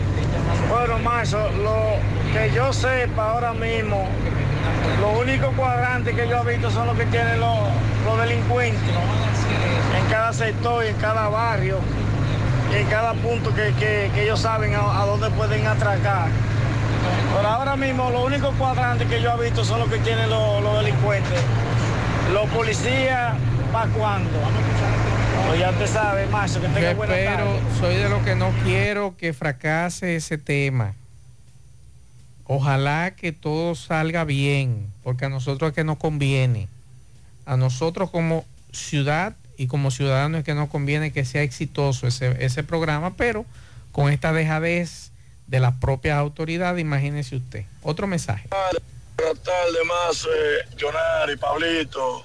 Bueno, Mazo, lo que yo sepa ahora mismo, los únicos cuadrantes que yo he visto son los que tienen los, delincuentes en cada sector y en cada barrio y en cada punto que, que- ellos saben a, dónde pueden atracar. Pero ahora mismo los únicos cuadrantes que yo he visto son los que tienen los, los delincuentes. Los policías, ¿para cuándo? Pues ya te sabe, macho, que tenga Yo buena espero, tarde. soy de los que no quiero que fracase ese tema. Ojalá que todo salga bien, porque a nosotros es que nos conviene. A nosotros como ciudad y como ciudadanos es que nos conviene que sea exitoso ese, ese programa, pero con esta dejadez de las propias autoridades, imagínese usted. Otro mensaje. Buenas tardes, Mazo, eh, Jonari, Pablito.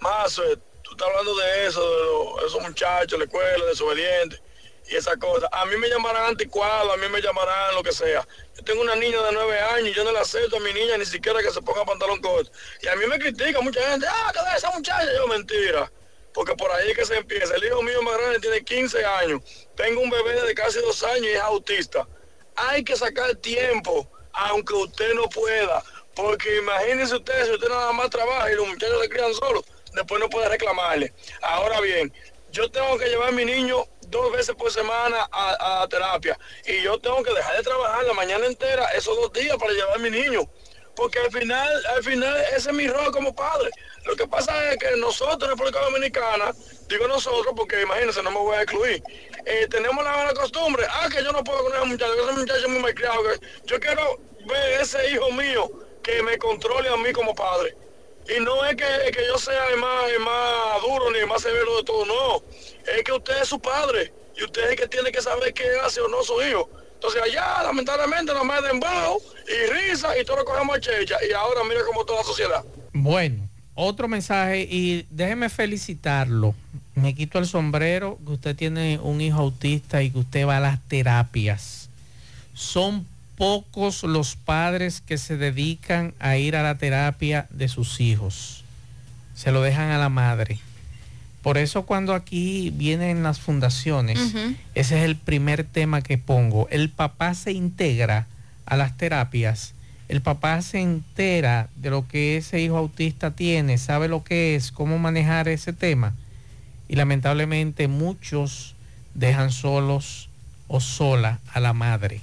Mazo, eh, tú estás hablando de eso, de esos muchachos, la escuela, desobedientes y esas cosas. A mí me llamarán anticuado, a mí me llamarán lo que sea. Yo tengo una niña de nueve años y yo no le acepto a mi niña ni siquiera que se ponga pantalón corto. Y a mí me critica mucha gente, ah, que de esa muchacha. Yo, mentira. Porque por ahí es que se empieza. El hijo mío más grande tiene 15 años. Tengo un bebé de casi dos años y es autista. Hay que sacar tiempo, aunque usted no pueda. Porque imagínense usted, si usted nada más trabaja y los muchachos se crían solos, después no puede reclamarle. Ahora bien, yo tengo que llevar a mi niño dos veces por semana a, a terapia. Y yo tengo que dejar de trabajar la mañana entera, esos dos días, para llevar a mi niño. Porque al final, al final, ese es mi rol como padre. Lo que pasa es que nosotros República Dominicana, digo nosotros porque imagínense, no me voy a excluir, eh, tenemos la mala costumbre, ah, que yo no puedo con ese muchacho, que ese muchacho es muy que yo quiero ver ese hijo mío que me controle a mí como padre. Y no es que, que yo sea el más, más duro ni el más severo de todo, no. Es que usted es su padre y usted es el que tiene que saber qué hace o no su hijo. Entonces allá, lamentablemente, nos meten dembow y risa y todo lo cogemos checha. Y ahora mira cómo toda la sociedad. Bueno, otro mensaje y déjeme felicitarlo. Me quito el sombrero que usted tiene un hijo autista y que usted va a las terapias. Son pocos los padres que se dedican a ir a la terapia de sus hijos. Se lo dejan a la madre. Por eso cuando aquí vienen las fundaciones, ese es el primer tema que pongo. El papá se integra a las terapias. El papá se entera de lo que ese hijo autista tiene, sabe lo que es, cómo manejar ese tema. Y lamentablemente muchos dejan solos o sola a la madre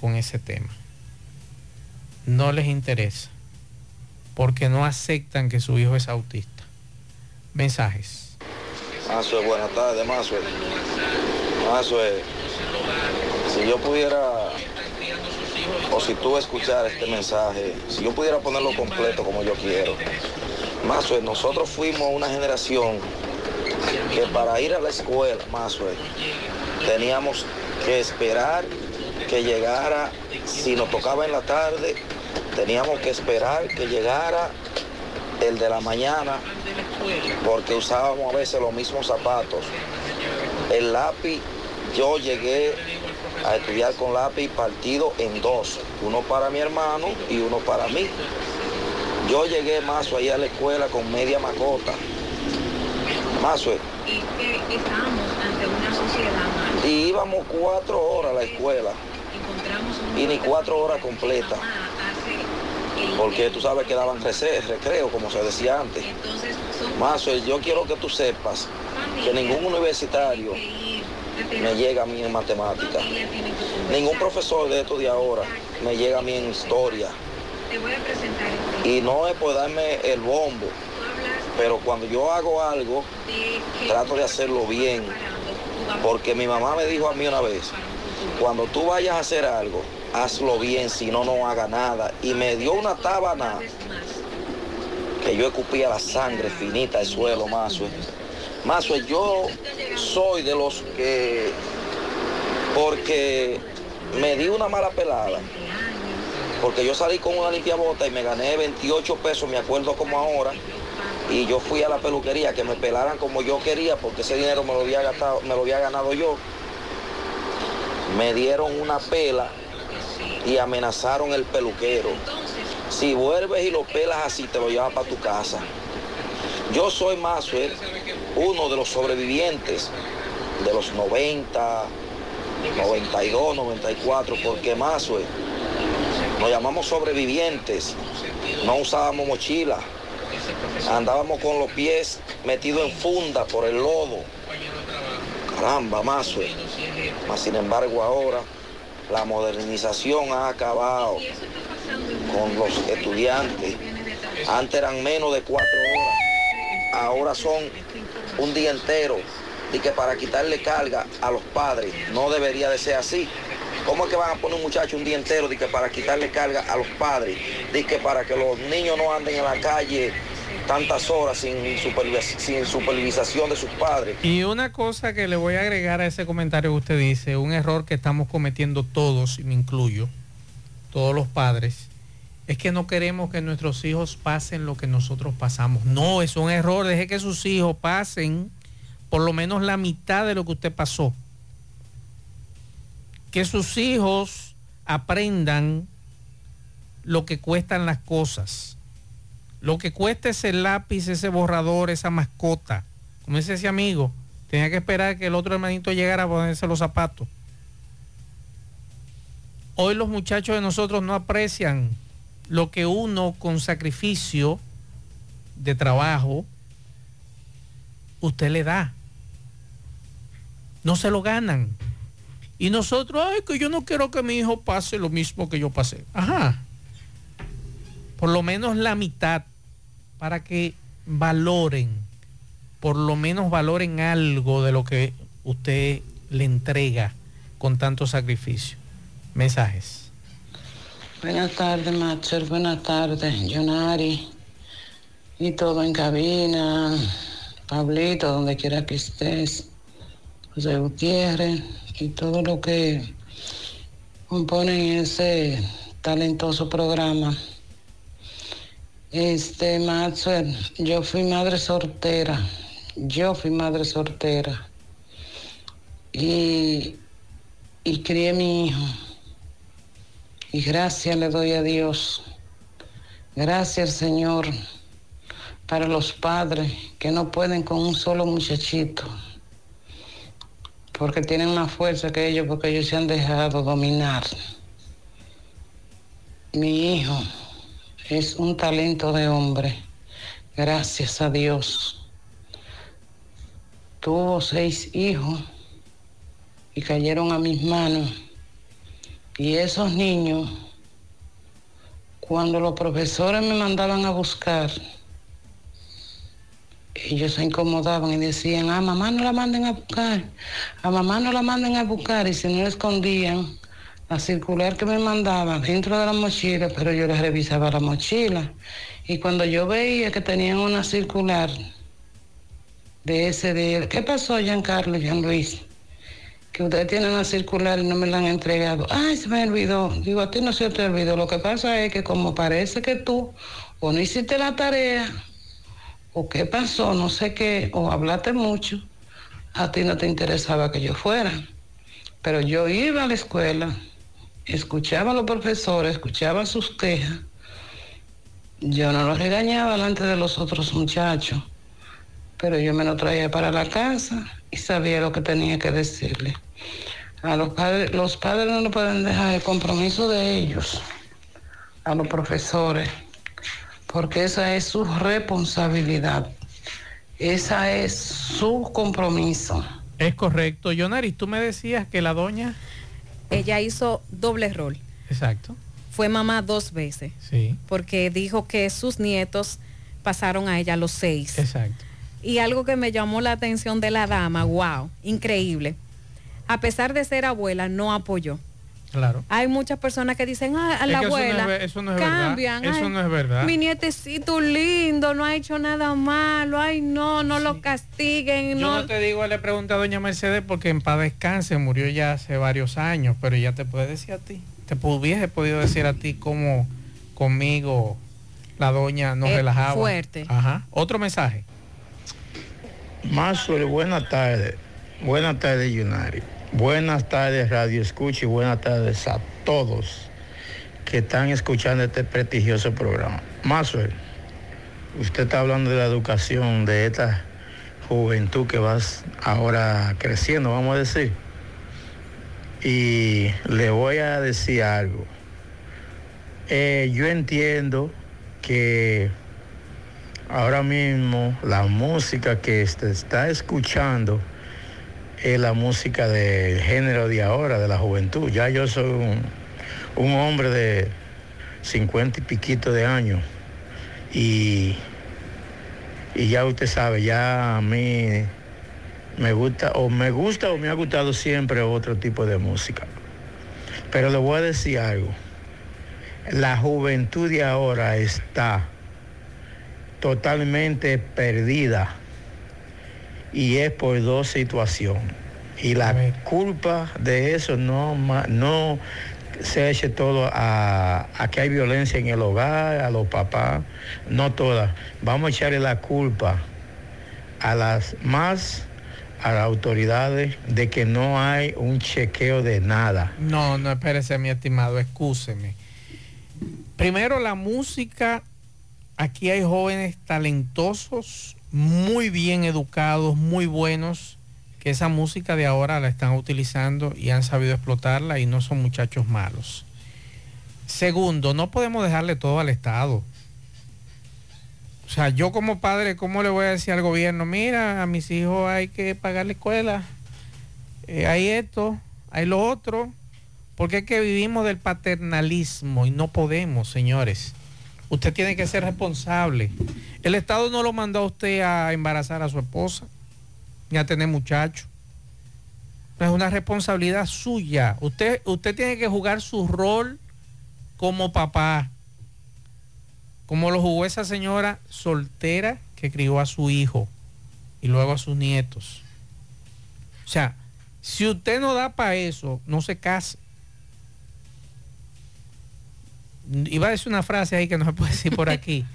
con ese tema. No les interesa porque no aceptan que su hijo es autista. Mensajes. Mazue, buenas tardes, Mazue. Mazue, si yo pudiera, o si tú escucharas este mensaje, si yo pudiera ponerlo completo como yo quiero. Mazue, nosotros fuimos una generación que para ir a la escuela, Mazue, teníamos que esperar que llegara, si nos tocaba en la tarde, teníamos que esperar que llegara el de la mañana porque usábamos a veces los mismos zapatos. El lápiz, yo llegué a estudiar con lápiz partido en dos, uno para mi hermano y uno para mí. Yo llegué más allá a la escuela con media macota. Más Es que estamos ante una sociedad Y íbamos cuatro horas a la escuela. Y ni cuatro horas completas. Porque tú sabes que daban recreo, como se decía antes. Más yo quiero que tú sepas que ningún universitario me llega a mí en matemática. Ningún profesor de estos de ahora me llega a mí en historia. Y no es por darme el bombo, pero cuando yo hago algo, trato de hacerlo bien. Porque mi mamá me dijo a mí una vez, cuando tú vayas a hacer algo, hazlo bien, si no, no haga nada. Y me dio una tábana que yo escupía la sangre finita al suelo, más Más yo soy de los que, porque me di una mala pelada, porque yo salí con una limpia bota y me gané 28 pesos, me acuerdo como ahora, y yo fui a la peluquería que me pelaran como yo quería, porque ese dinero me lo había, gastado, me lo había ganado yo. Me dieron una pela y amenazaron el peluquero. Si vuelves y lo pelas así, te lo llevas para tu casa. Yo soy Maxwell, uno de los sobrevivientes de los 90, 92, 94, porque Maxwell nos llamamos sobrevivientes, no usábamos mochila, andábamos con los pies metidos en funda por el lodo. Caramba, Maxwell. Mas sin embargo ahora la modernización ha acabado con los estudiantes. Antes eran menos de cuatro horas, ahora son un día entero. Y que para quitarle carga a los padres no debería de ser así. ¿Cómo es que van a poner un muchacho un día entero de que para quitarle carga a los padres? De que para que los niños no anden en la calle tantas horas sin, supervis- sin supervisación de sus padres. Y una cosa que le voy a agregar a ese comentario que usted dice, un error que estamos cometiendo todos, y me incluyo, todos los padres, es que no queremos que nuestros hijos pasen lo que nosotros pasamos. No, es un error, deje que sus hijos pasen por lo menos la mitad de lo que usted pasó. Que sus hijos aprendan lo que cuestan las cosas. Lo que cuesta ese lápiz, ese borrador, esa mascota. Como dice ese amigo, tenía que esperar que el otro hermanito llegara a ponerse los zapatos. Hoy los muchachos de nosotros no aprecian lo que uno con sacrificio de trabajo usted le da. No se lo ganan. Y nosotros, ay, que yo no quiero que mi hijo pase lo mismo que yo pasé. Ajá. Por lo menos la mitad para que valoren, por lo menos valoren algo de lo que usted le entrega con tanto sacrificio. Mensajes. Buenas tardes, Maxer. Buenas tardes, Jonari. Y todo en cabina. Pablito, donde quiera que estés. José Gutiérrez. Y todo lo que componen ese talentoso programa. Este, Maxwell, yo fui madre soltera. Yo fui madre soltera. Y, y crié mi hijo. Y gracias le doy a Dios. Gracias, Señor, para los padres que no pueden con un solo muchachito. Porque tienen más fuerza que ellos, porque ellos se han dejado dominar. Mi hijo es un talento de hombre. Gracias a Dios. Tuvo seis hijos y cayeron a mis manos. Y esos niños, cuando los profesores me mandaban a buscar, ellos se incomodaban y decían, a mamá no la manden a buscar, a mamá no la manden a buscar, y si no la escondían, la circular que me mandaban dentro de la mochila, pero yo les revisaba la mochila. Y cuando yo veía que tenían una circular de ese día, ¿qué pasó, Giancarlo, Jean Luis? que ustedes tienen una circular y no me la han entregado. Ay, se me olvidó. Digo, a ti no se te olvidó. Lo que pasa es que como parece que tú o no hiciste la tarea, o qué pasó, no sé qué, o hablaste mucho, a ti no te interesaba que yo fuera. Pero yo iba a la escuela, escuchaba a los profesores, escuchaba sus quejas, Yo no lo regañaba delante de los otros muchachos, pero yo me lo traía para la casa y sabía lo que tenía que decirle. A los padres, los padres no lo pueden dejar el compromiso de ellos, a los profesores, porque esa es su responsabilidad, esa es su compromiso. Es correcto. Yonaris, tú me decías que la doña... Ella hizo doble rol. Exacto. Fue mamá dos veces. Sí. Porque dijo que sus nietos pasaron a ella los seis. Exacto. Y algo que me llamó la atención de la dama, wow, increíble. A pesar de ser abuela, no apoyó. Claro. Hay muchas personas que dicen, ah, a Es la que eso no es abuela, eso no es cambian. verdad. Eso ay, no es verdad. Mi nietecito lindo, no ha hecho nada malo. Ay, no, no lo castiguen. Yo no. no te digo, le pregunté a doña Mercedes porque en paz descanse, murió ya hace varios años, pero ella te puede decir a ti. Te hubiese podido decir a ti cómo conmigo la doña nos Eh, relajaba. fuerte. Ajá. Otro mensaje. Mazuri, buenas tardes. Buenas tardes, Yunari. Buenas tardes, Radio Escucha, y buenas tardes a todos que están escuchando este prestigioso programa. Mazuri, usted está hablando de la educación de esta juventud que vas ahora creciendo, vamos a decir. Y le voy a decir algo. Eh, yo entiendo que ahora mismo la música que se está escuchando es la música del género de ahora, de la juventud. Ya yo soy un, un hombre de 50 y piquito de años y, y ya usted sabe, ya a mí me gusta o me gusta o me ha gustado siempre otro tipo de música. Pero le voy a decir algo. La juventud de ahora está totalmente perdida y es por dos situaciones. Y la culpa de eso no, no se eche todo a, a que hay violencia en el hogar, a los papás, no todas. Vamos a echarle la culpa a las más a las autoridades de que no hay un chequeo de nada. No, no, espérese, mi estimado, excúseme. Primero, la música. Aquí hay jóvenes talentosos, muy bien educados, muy buenos, que esa música de ahora la están utilizando y han sabido explotarla y no son muchachos malos. Segundo, no podemos dejarle todo al Estado. O sea, yo como padre, ¿cómo le voy a decir al gobierno? Mira, a mis hijos hay que pagar la escuela, eh, hay esto, hay lo otro, porque es que vivimos del paternalismo y no podemos, señores. Usted tiene que ser responsable. El Estado no lo mandó a usted a embarazar a su esposa, ni a tener muchachos. Es una responsabilidad suya. Usted, usted tiene que jugar su rol como papá, como lo jugó esa señora soltera que crió a su hijo y luego a sus nietos. O sea, si usted no da para eso, no se case. Iba a decir una frase ahí que no se puede decir por aquí. <laughs>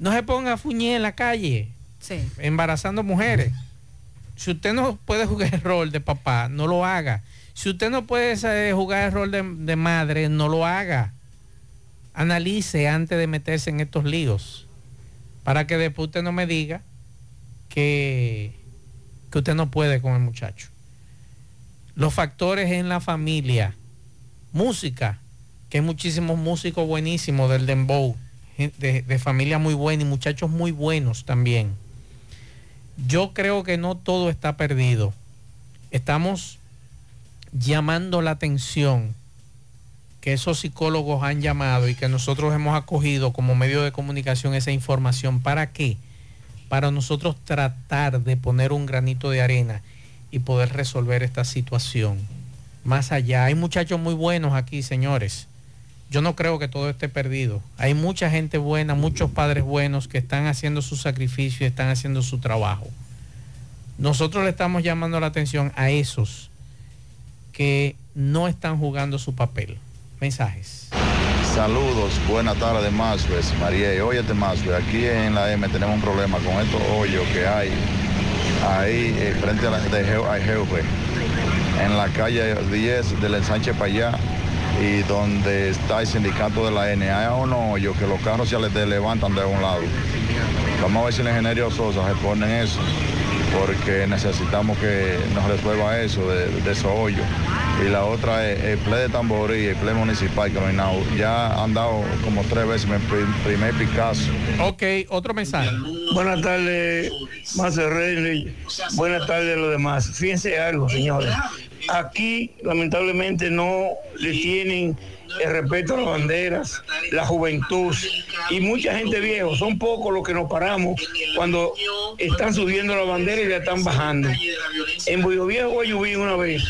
No se ponga a fuñir en la calle, Sí. embarazando mujeres. Si usted no puede jugar el rol de papá, no lo haga. Si usted no puede eh, jugar el rol de, de madre, no lo haga. Analice antes de meterse en estos líos. Para que después usted no me diga que, que usted no puede con el muchacho. Los factores en la familia. Música, que hay muchísimos músicos buenísimos del dembow, de, de familia muy buena y muchachos muy buenos también. Yo creo que no todo está perdido. Estamos llamando la atención que esos psicólogos han llamado y que nosotros hemos acogido como medio de comunicación esa información. ¿Para qué? Para nosotros tratar de poner un granito de arena y poder resolver esta situación. Más allá, hay muchachos muy buenos aquí, señores. Yo no creo que todo esté perdido. Hay mucha gente buena, muchos padres buenos que están haciendo su sacrificio y están haciendo su trabajo. Nosotros le estamos llamando la atención a esos que no están jugando su papel. Mensajes. Saludos, buenas tardes, Masves, María. Óyete, Masves, aquí en la M tenemos un problema con estos hoyos que hay ahí eh, frente a la de Geo- a Geupe, en la calle 10 del ensanche para allá. Y donde está el sindicato de la N, hay un hoyo que los carros se le levantan de un lado. Vamos a ver si el ingeniero Sosa se pone en eso, porque necesitamos que nos resuelva eso de, de esos hoyos. Y la otra es el ple de Tamborí, el ple municipal que no hay nada. Ya han dado como tres veces mi prim- primer Picasso. Ok, otro mensaje. Buenas tardes, Master Rey. Buenas tardes a los demás. Fíjense algo, señores. Aquí, lamentablemente, no le tienen el respeto a las banderas, la juventud y mucha gente vieja. Son pocos los que nos paramos cuando están subiendo la bandera y la están bajando. En Boyo Viejo yo vi una vez.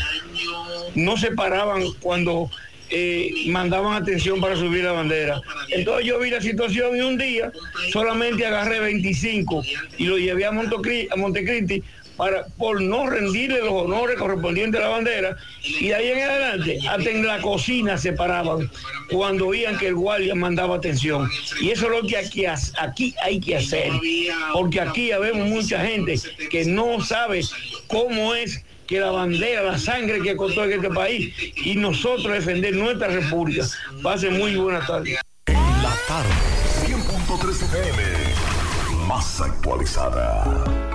No se paraban cuando eh, mandaban atención para subir la bandera. Entonces yo vi la situación y un día solamente agarré 25 y lo llevé a, a Montecristi para, por no rendirle los honores correspondientes a la bandera y de ahí en adelante hasta en la cocina se paraban cuando oían que el guardia mandaba atención y eso es lo que aquí, aquí hay que hacer porque aquí vemos mucha gente que no sabe cómo es que la bandera, la sangre que costó en este país y nosotros defender nuestra república. Pase muy buenas tardes. La tarde, 100.3 FM, más actualizada.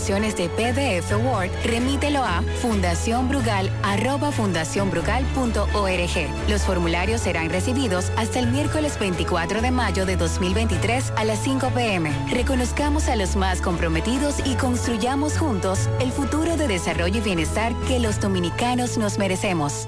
de PDF Word, remítelo a fundacionbrugal.org. Los formularios serán recibidos hasta el miércoles 24 de mayo de 2023 a las 5 pm. Reconozcamos a los más comprometidos y construyamos juntos el futuro de desarrollo y bienestar que los dominicanos nos merecemos.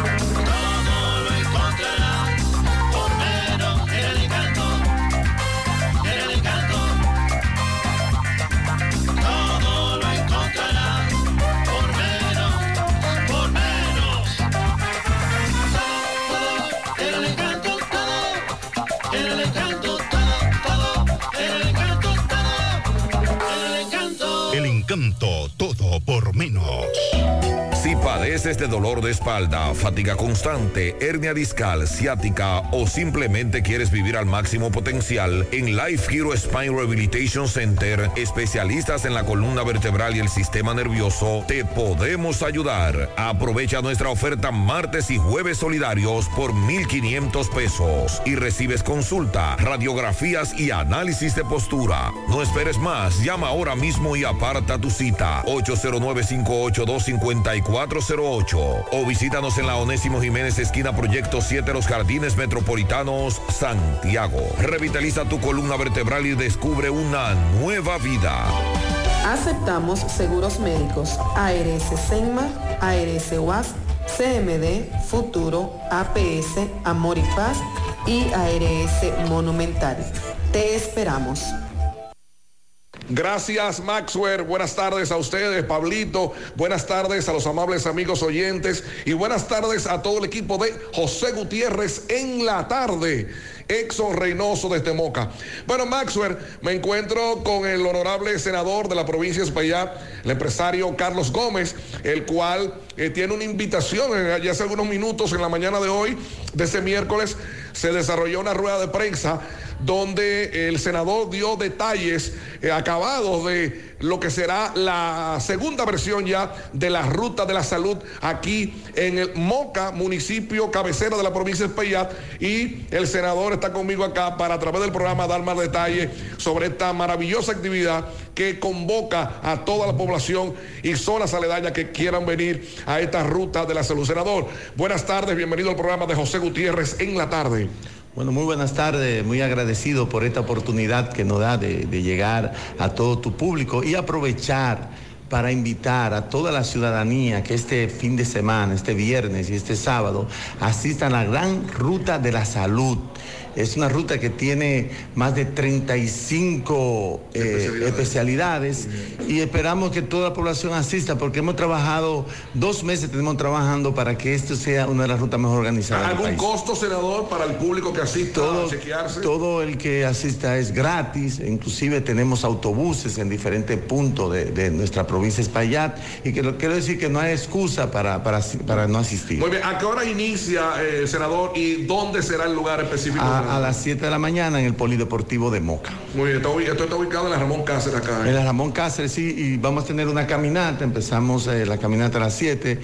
Todo El encanto todo por menos. Si padeces de dolor de espalda, fatiga constante, hernia discal, ciática o simplemente quieres vivir al máximo potencial, en Life Hero Spine Rehabilitation Center, especialistas en la columna vertebral y el sistema nervioso, te podemos ayudar. Aprovecha nuestra oferta martes y jueves solidarios por 1,500 pesos y recibes consulta, radiografías y análisis de postura. No esperes más, llama ahora mismo y aparta tu cita. 809-582-5400 809-581-8008 o visítanos en la Onésimo Jiménez esquina Proyecto 7 Los Jardines Metropolitanos, Santiago. Revitaliza tu columna vertebral y descubre una nueva vida. Aceptamos seguros médicos ARS Senma, ARS UAS, CMD, Futuro, APS, Amor y Paz y ARS Monumental. Te esperamos. Gracias Maxwell, buenas tardes a ustedes, Pablito, buenas tardes a los amables amigos oyentes y buenas tardes a todo el equipo de José Gutiérrez en la tarde. Exxon Reynoso desde Moca. Bueno, Maxwell, me encuentro con el honorable senador de la provincia de Espaillat, el empresario Carlos Gómez, el cual eh, tiene una invitación, eh, ya hace algunos minutos en la mañana de hoy, de ese miércoles, se desarrolló una rueda de prensa donde el senador dio detalles eh, acabados de lo que será la segunda versión ya de la ruta de la salud aquí en el Moca, municipio cabecera de la provincia de Espaillat. Y el senador está conmigo acá para a través del programa dar más detalles sobre esta maravillosa actividad que convoca a toda la población y zonas aledañas que quieran venir a esta ruta de la salud. Senador, buenas tardes, bienvenido al programa de José Gutiérrez en la tarde. Bueno, muy buenas tardes, muy agradecido por esta oportunidad que nos da de, de llegar a todo tu público y aprovechar para invitar a toda la ciudadanía que este fin de semana, este viernes y este sábado, asistan a la gran ruta de la salud. Es una ruta que tiene más de 35 eh, especialidades y esperamos que toda la población asista porque hemos trabajado, dos meses tenemos trabajando para que esto sea una de las rutas mejor organizadas. del ¿Algún país. costo, senador, para el público que asista Todo, a chequearse? todo el que asista es gratis, inclusive tenemos autobuses en diferentes puntos de, de nuestra provincia Espaillat y que lo, quiero decir que no hay excusa para, para, para no asistir. Muy bien, ¿a qué hora inicia, eh, senador, y dónde será el lugar específico? A, a las 7 de la mañana en el Polideportivo de Moca. Muy bien, esto está ubicado en la Ramón Cáceres acá. ¿eh? En la Ramón Cáceres, sí, y vamos a tener una caminata, empezamos eh, la caminata a las 7,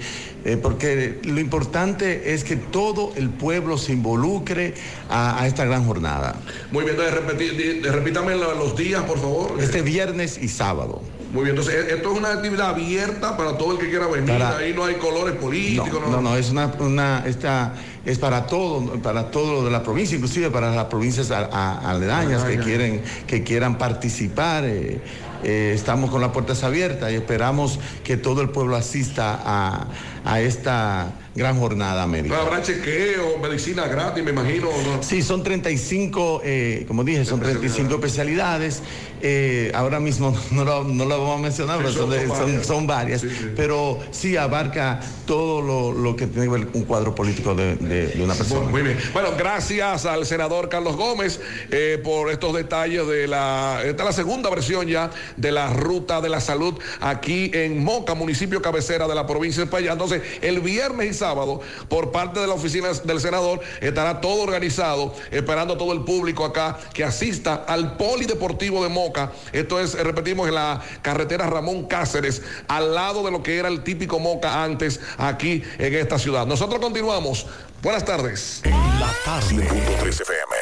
eh, porque lo importante es que todo el pueblo se involucre a, a esta gran jornada. Muy bien, entonces repítame lo- los días, por favor. Este viernes y sábado. Muy bien, entonces e- esto es una actividad abierta para todo el que quiera venir. Para- Ahí no hay colores políticos. No, no, es una, una esta es para todo, para todo lo de la provincia, inclusive para las provincias a- a- aledañas que quieren, que quieran participar. eh, eh, estamos con las puertas abiertas y esperamos que todo el pueblo asista a, a esta gran jornada médica. Pero habrá chequeo, medicina gratis, me imagino. ¿no? Sí, son 35, eh, como dije, son 35 especialidades. Eh, ahora mismo <laughs> no lo, no lo vamos a mencionar, pero son, de- son- son varias. Pero sí abarca todo lo, lo que tiene que ver un cuadro político de, de- de una persona. Muy bien. Bueno, gracias al senador Carlos Gómez eh, por estos detalles de la. Esta es la segunda versión ya de la ruta de la salud aquí en Moca, municipio cabecera de la provincia de España. Entonces, el viernes y sábado, por parte de la oficina del senador, estará todo organizado, esperando a todo el público acá que asista al Polideportivo de Moca. Esto es, eh, repetimos, en la carretera Ramón Cáceres, al lado de lo que era el típico Moca antes, aquí en esta ciudad. Nosotros continuamos. Buenas tardes. La tarde. 5.3 FM.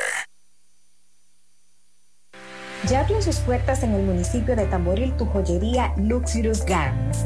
Ya abrió sus puertas en el municipio de Tamboril tu joyería Luxurious Garments,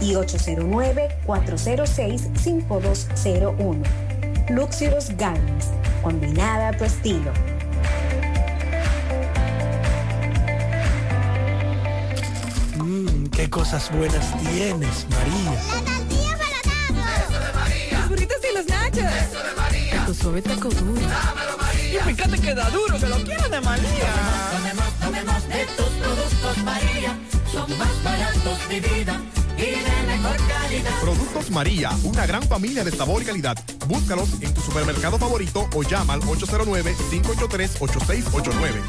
y 809-406-5201. Luxurious Garments, combinada a tu estilo. Mmm, qué cosas buenas tienes, María. Los burritos y los nachos. Eso de María. Tu suave taco duro. Y fíjate que da duro, que lo quiero de María. Tomemos, tomemos de tus productos María. Son más baratos de vida y de mejor calidad. Productos María, una gran familia de sabor y calidad. Búscalos en tu supermercado favorito o llama al 809-583-8689.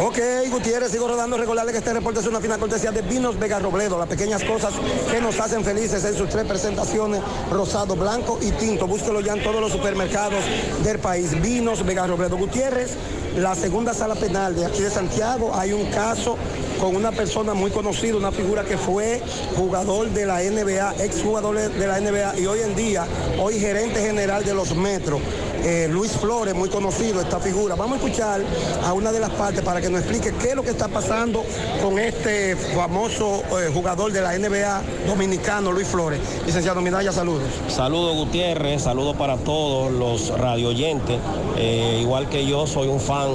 Ok, Gutiérrez, sigo rodando. Recordarle que este reporte es una fina cortesía de Vinos Vega Robledo, las pequeñas cosas que nos hacen felices en sus tres presentaciones, rosado, blanco y tinto. Búsquelo ya en todos los supermercados del país. Vinos Vega Robledo. Gutiérrez, la segunda sala penal de aquí de Santiago, hay un caso con una persona muy conocida, una figura que fue jugador de la NBA, exjugador de la NBA y hoy en día, hoy gerente general de los Metros. eh, Luis Flores, muy conocido esta figura. Vamos a escuchar a una de las partes para que nos explique qué es lo que está pasando con este famoso eh, jugador de la NBA dominicano, Luis Flores. Licenciado Minaya, saludos. Saludos Gutiérrez, saludos para todos los radioyentes. Eh, igual que yo, soy un fan,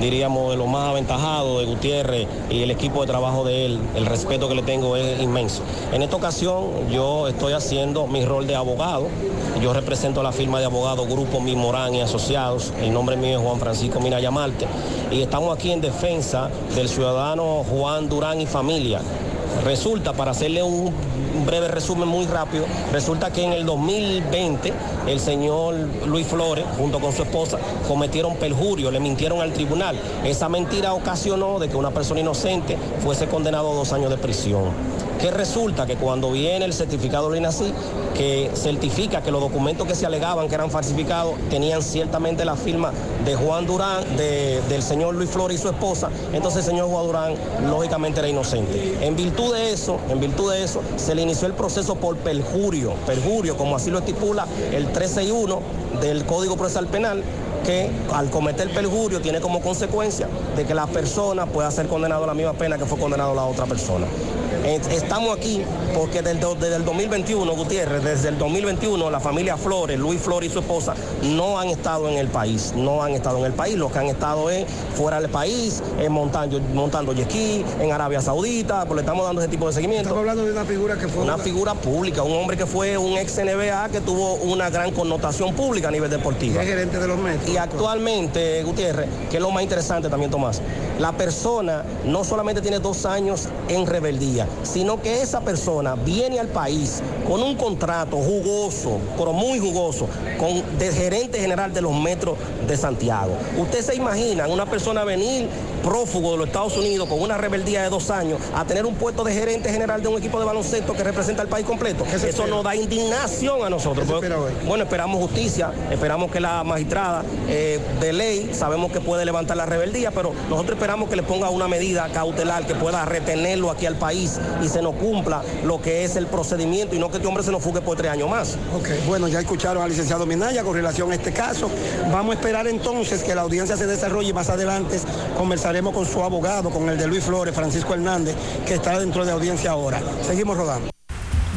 diríamos, de lo más aventajado de Gutiérrez y el equipo de trabajo de él. El respeto que le tengo es inmenso. En esta ocasión yo estoy haciendo mi rol de abogado. Yo represento la firma de abogados Grupo Mi Morán y Asociados. El nombre mío es Juan Francisco Minaya Marte. Y estamos aquí en defensa del ciudadano Juan Durán y familia. Resulta, para hacerle un un breve resumen muy rápido, resulta que en el 2020 el señor Luis Flores, junto con su esposa, cometieron perjurio, le mintieron al tribunal. Esa mentira ocasionó de que una persona inocente fuese condenado a dos años de prisión. Que resulta que cuando viene el certificado de INACI, que certifica que los documentos que se alegaban que eran falsificados tenían ciertamente la firma de Juan Durán, de- del señor Luis Flores y su esposa, entonces el señor Juan Durán lógicamente era inocente. En virtud de eso, en virtud de eso, se le inició el proceso por perjurio, perjurio, como así lo estipula el 361 del Código Procesal Penal, que al cometer perjurio tiene como consecuencia de que la persona pueda ser condenado a la misma pena que fue condenado la otra persona. Eh, Estamos aquí porque desde el 2021, Gutiérrez, desde el 2021 la familia Flores, Luis Flores y su esposa no han estado en el país, no han estado en el país, los que han estado es fuera del país, eh, montando, montando ski, en Arabia Saudita, pues le estamos dando ese tipo de seguimiento. Estamos hablando de una figura que fue Una figura pública, un hombre que fue un ex NBA que tuvo una gran connotación pública a nivel deportivo. es gerente de los Metros. Y actualmente, Gutiérrez, que es lo más interesante también, Tomás, la persona no solamente tiene dos años en rebeldía, sino que esa persona viene al país con un contrato jugoso, pero muy jugoso, con de gerente general de los metros de Santiago. Usted se imagina una persona venir prófugo de los Estados Unidos con una rebeldía de dos años a tener un puesto de gerente general de un equipo de baloncesto que representa al país completo. Eso espera? nos da indignación a nosotros. Bueno, esperamos justicia, esperamos que la magistrada eh, de ley, sabemos que puede levantar la rebeldía, pero nosotros esperamos que le ponga una medida cautelar que pueda retenerlo aquí al país y se nos cumpla lo que es el procedimiento y no que este hombre se nos fugue por tres años más. Ok, bueno, ya escucharon al licenciado Minaya con relación a este caso. Vamos a esperar entonces que la audiencia se desarrolle y más adelante conversaremos con su abogado, con el de Luis Flores, Francisco Hernández, que está dentro de audiencia ahora. Seguimos rodando.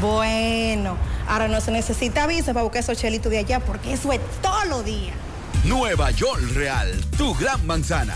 Bueno, ahora no se necesita visa para buscar esos chelitos de allá porque eso es todos los días. Nueva York Real, tu gran manzana.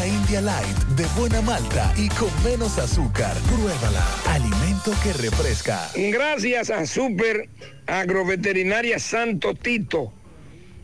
India Light de buena malta y con menos azúcar. Pruébala. Alimento que refresca. Gracias a Super Agroveterinaria Santo Tito.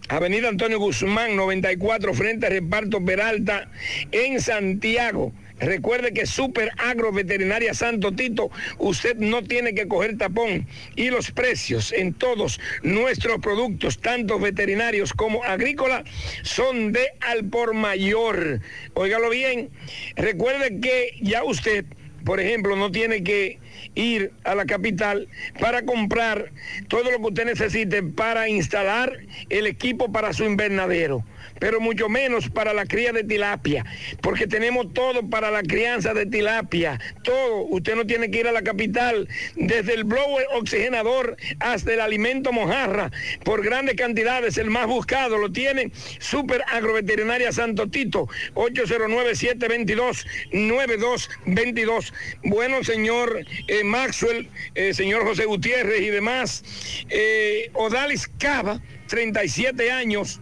Avenida Antonio Guzmán, 94, frente a Reparto Peralta, en Santiago. Recuerde que Super Agroveterinaria Santo Tito, usted no tiene que coger tapón. Y los precios en todos nuestros productos, tanto veterinarios como agrícolas, son de al por mayor. Óigalo bien. Recuerde que ya usted, por ejemplo, no tiene que ir a la capital para comprar todo lo que usted necesite para instalar el equipo para su invernadero pero mucho menos para la cría de tilapia, porque tenemos todo para la crianza de tilapia, todo. Usted no tiene que ir a la capital, desde el blower oxigenador hasta el alimento mojarra, por grandes cantidades, el más buscado lo tiene Super Agroveterinaria Santo Tito, 809-722-9222. Bueno, señor eh, Maxwell, eh, señor José Gutiérrez y demás, eh, Odalis Cava, 37 años,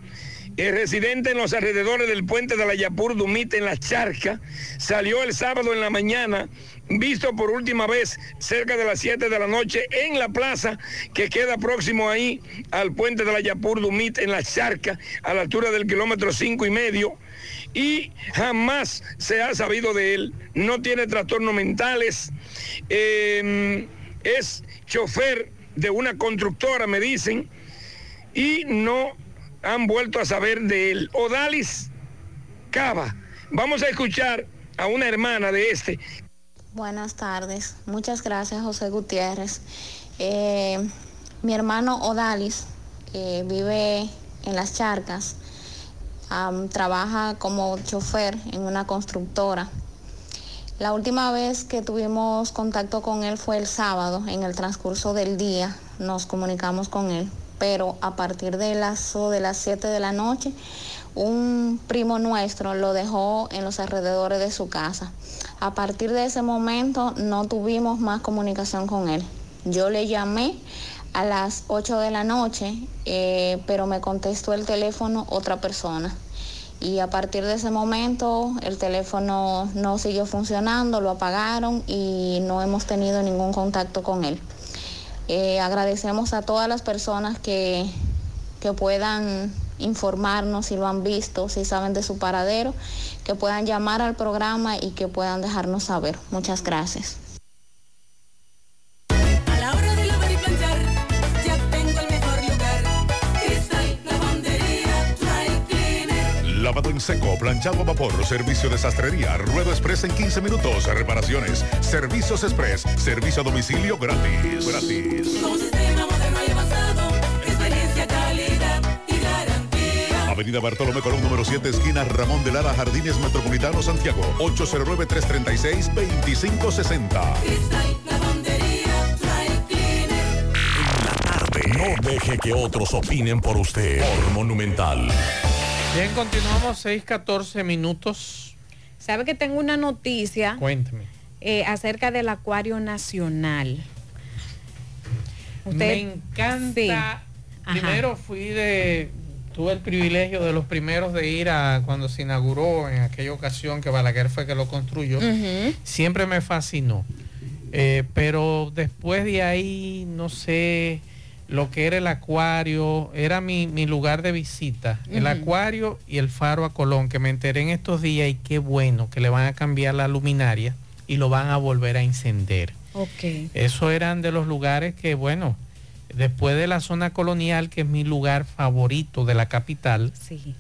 el residente en los alrededores del puente de la Yapur Dumit en la Charca salió el sábado en la mañana, visto por última vez cerca de las 7 de la noche en la plaza que queda próximo ahí al puente de la Yapur Dumit en la Charca, a la altura del kilómetro cinco y medio. Y jamás se ha sabido de él. No tiene trastornos mentales. Eh, es chofer de una constructora, me dicen. Y no han vuelto a saber de él. Odalis Cava. Vamos a escuchar a una hermana de este. Buenas tardes. Muchas gracias, José Gutiérrez. Eh, mi hermano Odalis, vive en las charcas, trabaja como chofer en una constructora. La última vez que tuvimos contacto con él fue el sábado, en el transcurso del día nos comunicamos con él, pero a partir de las, de las 7 de la noche, un primo nuestro lo dejó en los alrededores de su casa. A partir de ese momento no tuvimos más comunicación con él. Yo le llamé a las 8 de la noche, eh, pero me contestó el teléfono otra persona. Y a partir de ese momento el teléfono no siguió funcionando, lo apagaron y no hemos tenido ningún contacto con él. Eh, agradecemos a todas las personas que, que puedan informarnos si lo han visto, si saben de su paradero, que puedan llamar al programa y que puedan dejarnos saber. Muchas gracias. En seco, planchado a vapor, servicio de sastrería, ruedo express en 15 minutos, reparaciones, servicios express, servicio a domicilio gratis. Gratis. Con un sistema moderno y avanzado, experiencia, calidad y garantía. Avenida Bartolomé Colón, número 7, esquina Ramón de Lara, Jardines Metropolitano, Santiago. 809-336-2560. Cristal, lavandería, dry cleaner. No deje que otros opinen por usted. Por Monumental. Bien, continuamos 6:14 minutos. ¿Sabe que tengo una noticia Cuénteme. eh, acerca del Acuario Nacional? Me encanta. Primero fui de. Tuve el privilegio de los primeros de ir a cuando se inauguró en aquella ocasión que Balaguer fue que lo construyó. Siempre me fascinó. Eh, pero después de ahí, no sé, lo que era el acuario, era mi, mi lugar de visita. El acuario y el faro a Colón, que me enteré en estos días y qué bueno que le van a cambiar la luminaria y lo van a volver a encender. Ok. Eso eran de los lugares que, bueno, después de la zona colonial, que es mi lugar favorito de la capital, Sí.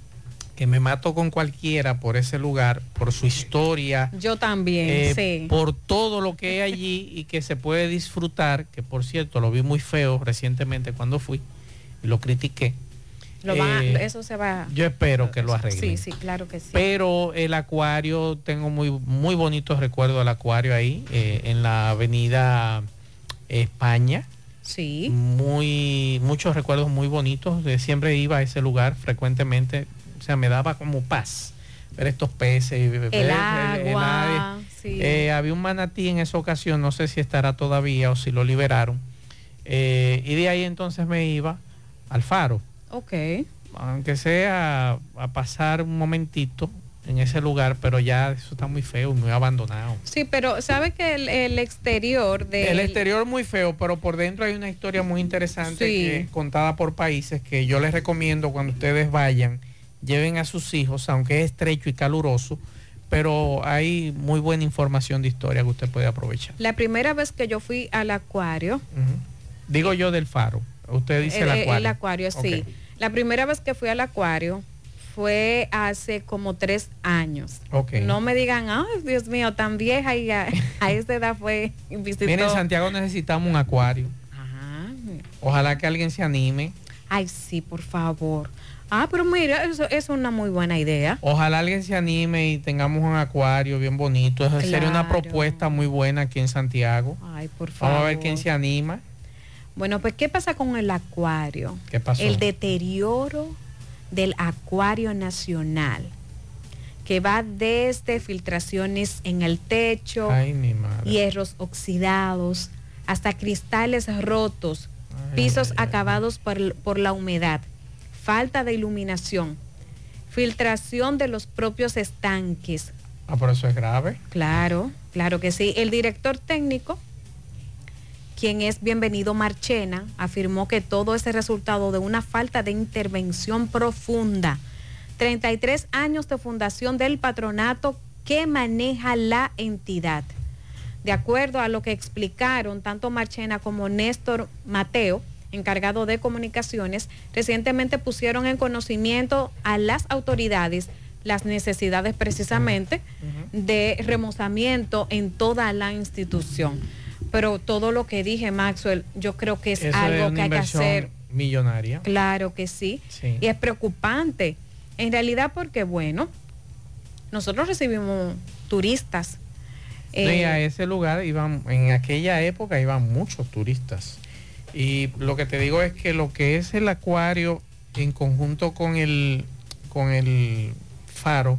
Que me mato con cualquiera por ese lugar, por su historia, Yo también, eh, sí. por todo lo que hay allí y que se puede disfrutar, que por cierto lo vi muy feo recientemente cuando fui y lo critiqué. Lo Eh, eso se va. Yo espero que lo arreglen. Sí, sí, claro que sí. Pero el acuario, tengo muy, muy bonitos recuerdos del acuario ahí, eh, en la avenida España. Sí. Muy, muchos recuerdos muy bonitos. de siempre iba a ese lugar frecuentemente. O sea, me daba como paz ver estos peces. ver El agua, sí. Eh, había un manatí en esa ocasión, no sé si estará todavía o si lo liberaron. Eh, y de ahí entonces me iba al faro Ok. aunque sea a pasar un momentito en ese lugar, pero ya eso está muy feo, muy abandonado. Sí, pero ¿sabe que el, el exterior de El exterior muy feo, pero por dentro hay una historia muy interesante Sí. que contada por países que yo les recomiendo cuando ustedes vayan, lleven a sus hijos, aunque es estrecho y caluroso, pero hay muy buena información de historia que usted puede aprovechar. la primera vez que yo fui al acuario, Digo yo del faro, usted dice el, el, acuario. el acuario, sí. La primera vez que fui al acuario fue hace como tres años. No me digan, ay, Dios mío, tan vieja y a, <laughs> a esa edad fue visitó. Miren, en Santiago necesitamos un acuario. Ojalá que alguien se anime. Ay, sí, por favor. Ah, pero mira, eso es una muy buena idea. Ojalá alguien se anime y tengamos un acuario bien bonito. Esa sería una propuesta muy buena aquí en Santiago. Ay, por favor. Vamos a ver quién se anima. Bueno, pues, ¿qué pasa con el acuario? ¿Qué pasó? El deterioro del acuario nacional, que va desde filtraciones en el techo, Ay, hierros oxidados, hasta cristales rotos, pisos acabados por, por la humedad, falta de iluminación, filtración de los propios estanques. Ah, por eso es grave. Claro, claro que sí. El director técnico, quien es Bienvenido Marchena, afirmó que todo es el resultado de una falta de intervención profunda. 33 años de fundación del patronato que maneja la entidad. De acuerdo a lo que explicaron tanto Marchena como Néstor Mateo, encargado de comunicaciones, recientemente pusieron en conocimiento a las autoridades las necesidades precisamente de remozamiento en toda la institución. Pero todo lo que dije, Maxwell, yo creo que es Eso algo es que hay que hacer. millonaria. Claro que sí. Sí. Y es preocupante. En realidad porque, bueno, nosotros recibimos turistas. No, eh, y a ese lugar iban, en aquella época iban muchos turistas. Y lo que te digo es que lo que es el acuario en conjunto con el con el faro,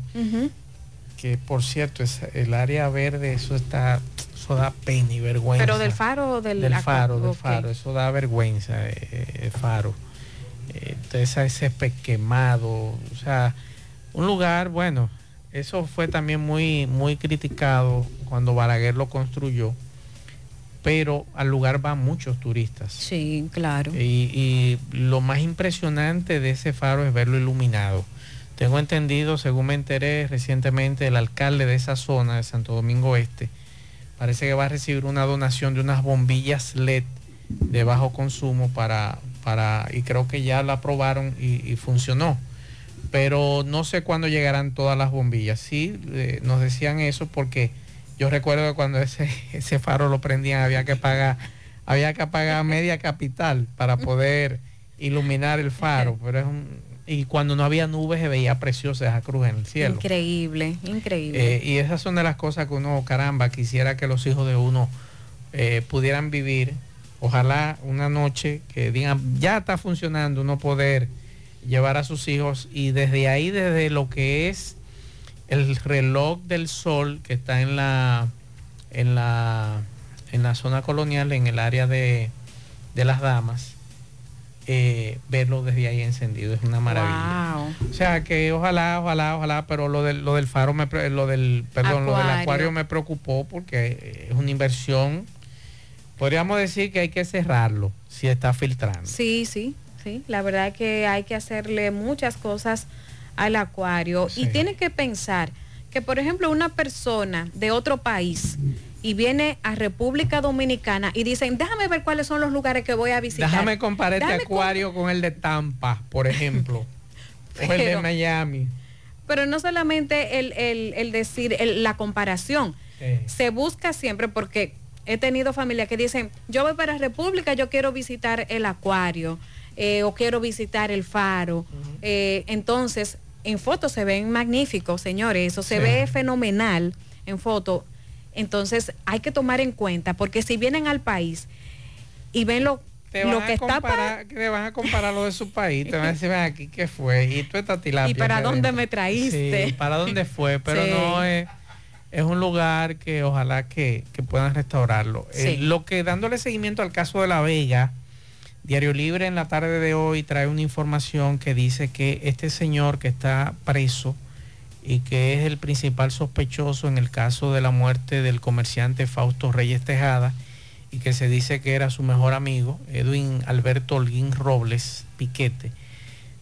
que por cierto es el área verde, eso está, eso da pena y vergüenza. Pero del faro o del, del faro, del faro, eso da vergüenza, eh, el faro. Eh, entonces ese quemado, o sea, un lugar, bueno, eso fue también muy, muy criticado cuando Balaguer lo construyó, pero al lugar van muchos turistas. Sí, claro. Y, y lo más impresionante de ese faro es verlo iluminado. Tengo entendido, según me enteré recientemente, el alcalde de esa zona de Santo Domingo Este parece que va a recibir una donación de unas bombillas LED de bajo consumo para, para y creo que ya la aprobaron y, y funcionó. Pero no sé cuándo llegarán todas las bombillas. Sí, eh, nos decían eso porque yo recuerdo que cuando ese, <laughs> ese faro lo prendían había que pagar, había que pagar media capital para poder iluminar el faro. Pero es un- y cuando no había nubes se veía preciosa esa cruz en el cielo. Increíble, increíble. Eh, y esas son de las cosas que uno, caramba, quisiera que los hijos de uno eh, pudieran vivir. Ojalá una noche que digan, ya está funcionando, uno poder llevar a sus hijos y desde ahí, desde lo que es el reloj del sol que está en la, en la, en la zona colonial, en el área de, de las damas, eh, verlo desde ahí encendido es una maravilla. Wow. O sea que ojalá, ojalá, ojalá, pero lo del, lo del faro, me, lo del, perdón, lo del Acuario. acuario me preocupó porque es una inversión. Podríamos decir que hay que cerrarlo si está filtrando. Sí, sí, sí. La verdad que hay que hacerle muchas cosas al acuario y tiene que pensar que, por ejemplo, una persona de otro país y viene a República Dominicana y dicen, déjame ver cuáles son los lugares que voy a visitar. Déjame comparar este acuario con el de Tampa, por ejemplo, o el de Miami. Pero no solamente el, el- el decir el- la comparación, se busca siempre porque he tenido familias que dicen, yo voy para República, yo quiero visitar el acuario eh, o quiero visitar el faro. Eh, entonces, en fotos se ven magníficos, señores, eso se Sí. ve fenomenal en foto. Entonces, hay que tomar en cuenta, porque si vienen al país y ven lo, Te lo van, que está para... comparar, te van a comparar lo de su país, te van a decir, ven aquí, ¿qué fue? Y tú esta tilapia. ¿Y para dónde me traíste? Sí, ¿para dónde fue? <laughs> Pero Sí. no es, es un lugar que ojalá que, que puedan restaurarlo. Eh, lo que dándole seguimiento al caso de La Vega, Diario Libre en la tarde de hoy trae una información que dice que este señor que está preso y que es el principal sospechoso en el caso de la muerte del comerciante Fausto Reyes Tejada y que se dice que era su mejor amigo, Edwin Alberto Holguín Robles Piquete.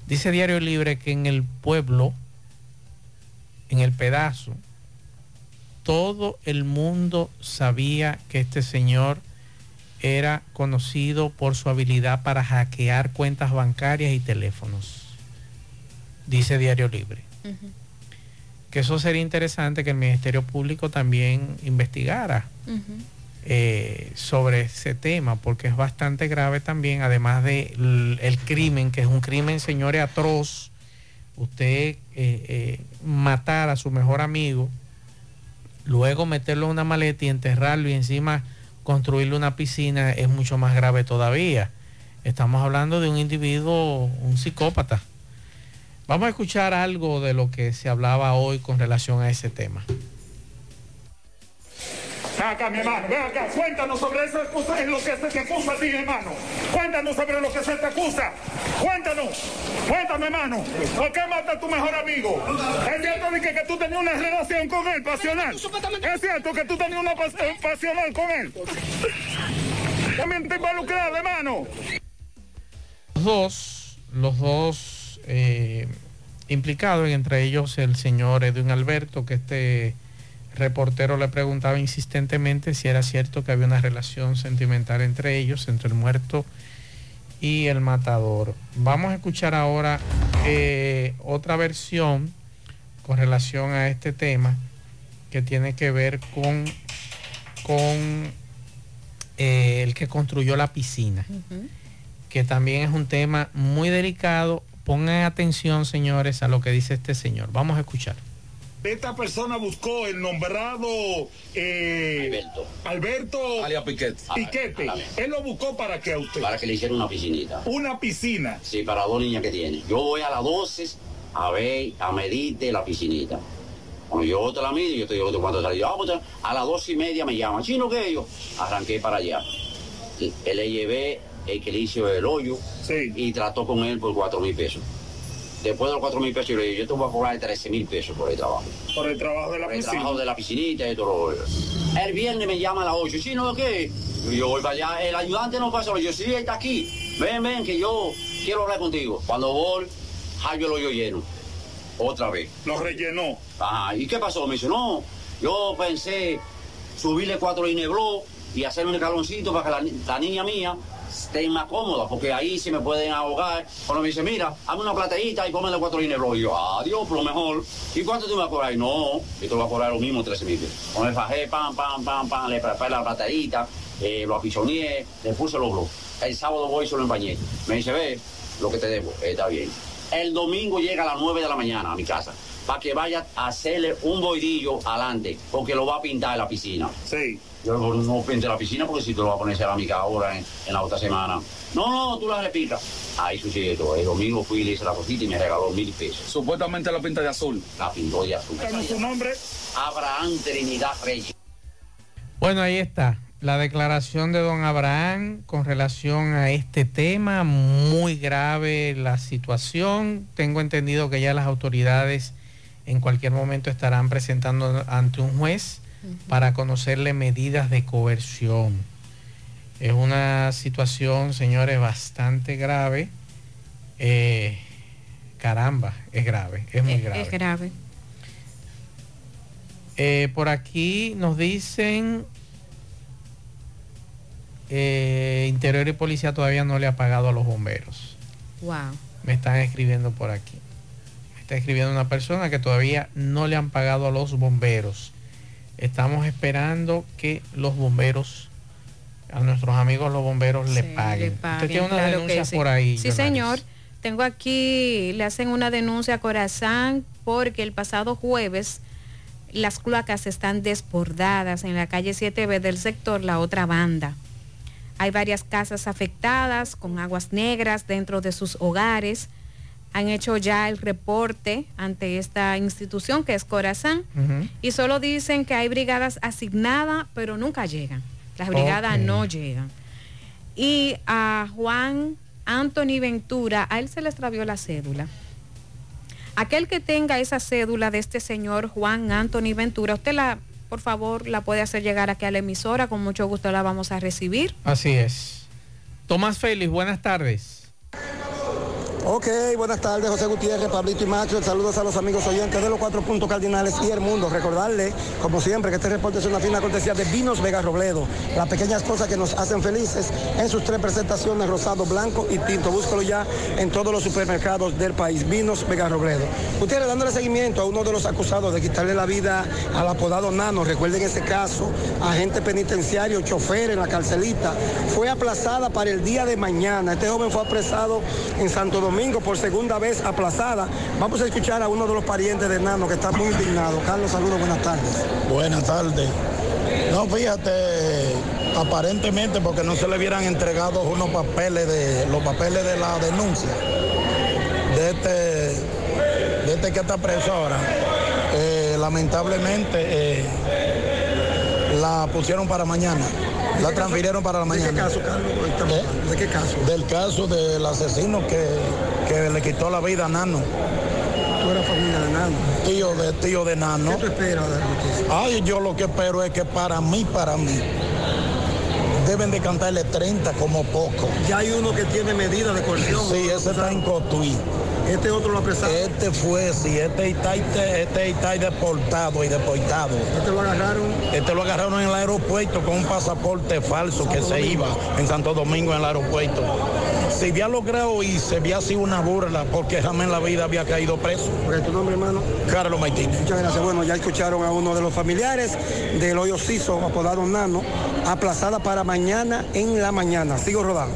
Dice Diario Libre que en el pueblo, en el pedazo, todo el mundo sabía que este señor era conocido por su habilidad para hackear cuentas bancarias y teléfonos. dice Diario Libre. Que eso sería interesante que el Ministerio Público también investigara eh, sobre ese tema, porque es bastante grave también, además del el crimen, que es un crimen, señores, atroz, usted eh, eh, matar a su mejor amigo, luego meterlo en una maleta y enterrarlo y encima construirle una piscina es mucho más grave todavía. Estamos hablando de un individuo, un psicópata. Vamos a escuchar algo de lo que se hablaba hoy con relación a ese tema. Acá, mi hermano, ven acá, cuéntanos sobre eso en lo que se te acusa a ti, hermano. Cuéntanos sobre lo que se te acusa. Cuéntanos, cuéntame, hermano. ¿Por qué mata a tu mejor amigo? ¿Es cierto que, que tú tenías una relación con él, pasional? ¿Es cierto que tú tenías una pas- eh, pasional con él? También te involucrado, hermano. Los dos, los dos eh, implicados, entre ellos el señor Edwin Alberto, que este reportero le preguntaba insistentemente si era cierto que había una relación sentimental entre ellos, entre el muerto y el matador. Vamos a escuchar ahora eh, otra versión con relación a este tema que tiene que ver con, con eh, el que construyó la piscina que también es un tema muy delicado. Pongan atención, señores, a lo que dice este señor. Vamos a escuchar. Esta persona buscó el nombrado eh, Alberto. Alias Piquete. Piquete. Él lo buscó para qué a usted? Para que le hicieran una piscinita. Una piscina. Sí, para dos niñas que tiene. Yo voy a las 12 a ver, a medirte la piscinita. Cuando yo te la mido, yo te digo cuánto. Yo, ah, pues, a las dos y media me llama. Chino, ¿qué yo? Arranqué para allá. Le llevé el que le hizo el hoyo y trató con él por cuatro mil pesos. Después de los cuatro mil pesos, yo le dije, yo te voy a cobrar 13 mil pesos por el trabajo. Por el trabajo de la Por el piscina. trabajo de la piscinita y todo lo El viernes me llama a las 8. ¿Sí, no qué? Yo voy para allá. El ayudante no pasa. Yo, sí, él está aquí. Ven, ven, que yo quiero hablar contigo. Cuando voy, hallo el hoyo lleno. Otra vez. Lo rellenó. Ajá. ¿Y qué pasó? Me dice, no, yo pensé subirle cuatro ineblo y hacerle un escaloncito para que la niña mía esté más cómoda, porque ahí se me pueden ahogar. Cuando me dice, mira, hazme una plateíta y póngale cuatro ineblo. Y yo, adiós, por lo mejor. ¿Y cuánto tú me vas a cobrar? No, yo te voy a cobrar lo mismo, 13 mil. Cuando me fajé, pam, pam, pam, pam, le preparé la plateíta, eh, lo apisoneé, le puse los blogs. El sábado voy y se lo empañé. Me dice, ve, lo que te debo, eh, está bien. El domingo llega a las 9 de la mañana a mi casa para que vaya a hacerle un boidillo adelante, porque lo va a pintar en la piscina. Sí. Yo no, no pinte la piscina porque si tú lo vas a poner cerámica ahora en, en la otra semana. No, no, tú la repicas. Ahí sucede todo. El domingo fui y le hice la cosita y me regaló mil pesos. Supuestamente la pinta de azul. La pintó de azul. ¿Su nombre? Abraham Trinidad Reyes. Bueno, ahí está. La declaración de don Abraham con relación a este tema, muy grave la situación. Tengo entendido que ya las autoridades en cualquier momento estarán presentando ante un juez para conocerle medidas de coerción. Es una situación, señores, bastante grave. Eh, caramba, es grave, es muy Es- grave. Es grave. Eh, por aquí nos dicen eh, Interior y Policía todavía no le ha pagado a los bomberos. Wow. Me están escribiendo por aquí. Me está escribiendo una persona que todavía no le han pagado a los bomberos. Estamos esperando que los bomberos, a nuestros amigos los bomberos le paguen. Usted paguen, tiene una claro denuncia sí. por ahí. Sí, señor. Tengo aquí, le hacen una denuncia a Corazán porque el pasado jueves las cloacas están desbordadas en la calle 7B del sector La Otra Banda. Hay varias casas afectadas con aguas negras dentro de sus hogares. Han hecho ya el reporte ante esta institución que es Corazán y solo dicen que hay brigadas asignadas, pero nunca llegan. Las brigadas no llegan. Y a Juan Anthony Ventura, a él se le extravió la cédula. Aquel que tenga esa cédula de este señor Juan Anthony Ventura, usted la, por favor, la puede hacer llegar aquí a la emisora, con mucho gusto la vamos a recibir. Así es. Tomás Félix, buenas tardes. Ok, buenas tardes, José Gutiérrez, Pablito y Macho. Saludos a los amigos oyentes de los cuatro puntos cardinales y el mundo. Recordarle, como siempre, que este reporte es una fina cortesía de Vinos Vega Robledo. Las pequeñas cosas que nos hacen felices en sus tres presentaciones, rosado, blanco y tinto. Búscalo ya en todos los supermercados del país. Vinos Vega Robledo. Gutiérrez, dándole seguimiento a uno de los acusados de quitarle la vida al apodado Nano. Recuerden ese caso, agente penitenciario, chofer en la carcelita. Fue aplazada para el día de mañana. Este joven fue apresado en Santo Domingo por segunda vez aplazada. Vamos a escuchar a uno de los parientes de Nano que está muy indignado. Carlos, saludos, buenas tardes. Buenas tardes. No, fíjate, aparentemente porque no se le hubieran entregado unos papeles de los papeles de la denuncia de este, de este que está preso ahora. Eh, lamentablemente eh, la pusieron para mañana. La transfirieron para la mañana. ¿De qué caso, Carlos? ¿De qué caso? Del caso del asesino que, que le quitó la vida a Nano. ¿Tú eras familia de Nano? Tío de, tío de Nano. ¿Qué tú esperas de la justicia? Ay, yo lo que espero es que para mí, para mí, deben de cantarle 30 como poco. Ya hay uno que tiene medida de coerción. Sí, ese está en Cotuí. Este otro lo apresaron. Este fue, sí, este está, este, este está deportado y deportado. Este lo agarraron. Este lo agarraron en el aeropuerto con un pasaporte falso que se iba en Santo Domingo en el aeropuerto. Si había logrado y se había sido una burla porque jamás en la vida había caído preso. ¿Cuál es tu nombre, hermano? Carlos Martínez. Muchas gracias. Bueno, ya escucharon a uno de los familiares del hoyo Ciso, apodado Nano, aplazada para mañana en la mañana. Sigo rodando.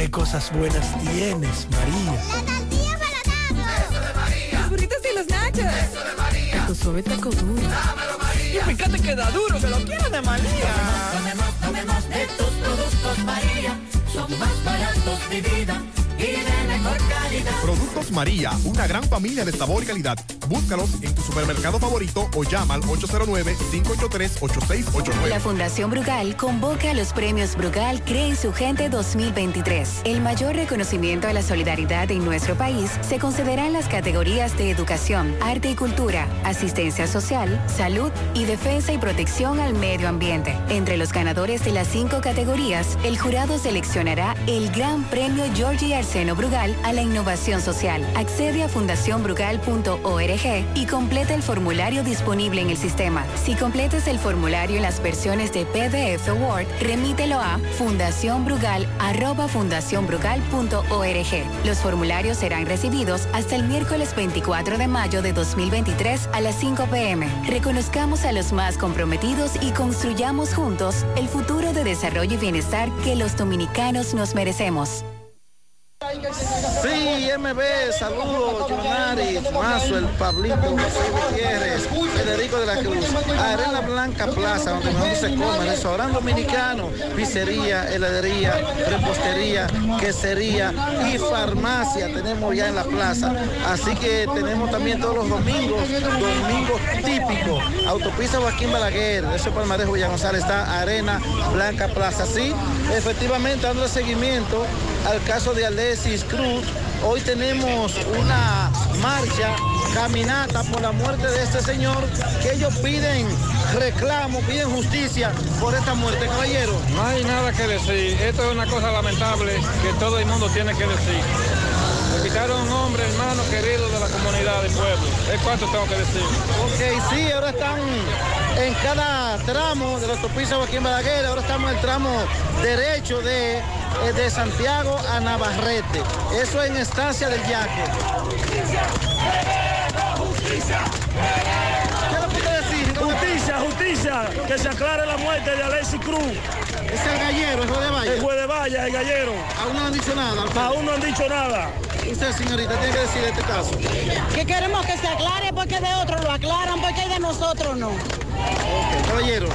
Mmm, qué cosas buenas tienes, María. Los burritos y los nachos. Eso de María. Tu suave taco duro. Y fíjate que da duro, que lo quiero de María. Tomemos, tomemos de tus productos María. Son más baratos de vida Productos María, una gran familia de sabor y calidad. Búscalos en tu supermercado favorito o llama al 809-583-8689. La Fundación Brugal convoca a los premios Brugal Cree su Gente 2023. El mayor reconocimiento a la solidaridad en nuestro país se concederá en las categorías de educación, arte y cultura, asistencia social, salud y defensa y protección al medio ambiente. Entre los ganadores de las cinco categorías, el jurado seleccionará el Gran Premio Georgie Arseno Brugal a la innovación social. Accede a fundacionbrugal.org y completa el formulario disponible en el sistema. Si completas el formulario en las versiones de PDF o Word, remítelo a fundacionbrugal@fundacionbrugal.org. Los formularios serán recibidos hasta el miércoles 24 de mayo de 2023 a las 5 pm. Reconozcamos a los más comprometidos y construyamos juntos el futuro de desarrollo y bienestar que los dominicanos nos merecemos. 他应该先知 Sí, MB, saludos, Jonari, Mazo, el Pablito, José Gutiérrez, Federico de la Cruz, Arena Blanca Plaza, donde mejor se come, restaurante dominicano, pizzería, heladería, repostería, quesería y farmacia tenemos ya en la plaza. Así que tenemos también todos los domingos, domingos típicos, autopista Joaquín Balaguer, eso Palmarejo Villa González, está Arena Blanca Plaza. Sí, efectivamente, dando seguimiento al caso de Alexis Cruz. Hoy tenemos una marcha, caminata por la muerte de este señor, que ellos piden reclamo, piden justicia por esta muerte, caballero. No hay nada que decir. Esto es una cosa lamentable que todo el mundo tiene que decir. Le quitaron un hombre, hermano querido de la comunidad del pueblo. Es cuánto tengo que decir. Ok, sí, ahora están en cada tramo de la autopista Joaquín Balaguer, ahora estamos en el tramo derecho de, eh, de Santiago a Navarrete. Eso en Estancia del Yaque. ¿Qué es lo que usted decir? Justicia, justicia, que se aclare la muerte de Alexis Cruz. Es el gallero, el juez de Valla. El juez de Valla, el gallero. Aún no han dicho nada. Aún no han dicho nada. Usted, señorita, tiene que decir este caso. Que queremos que se aclare porque de otros lo aclaran, porque de nosotros no. Caballero.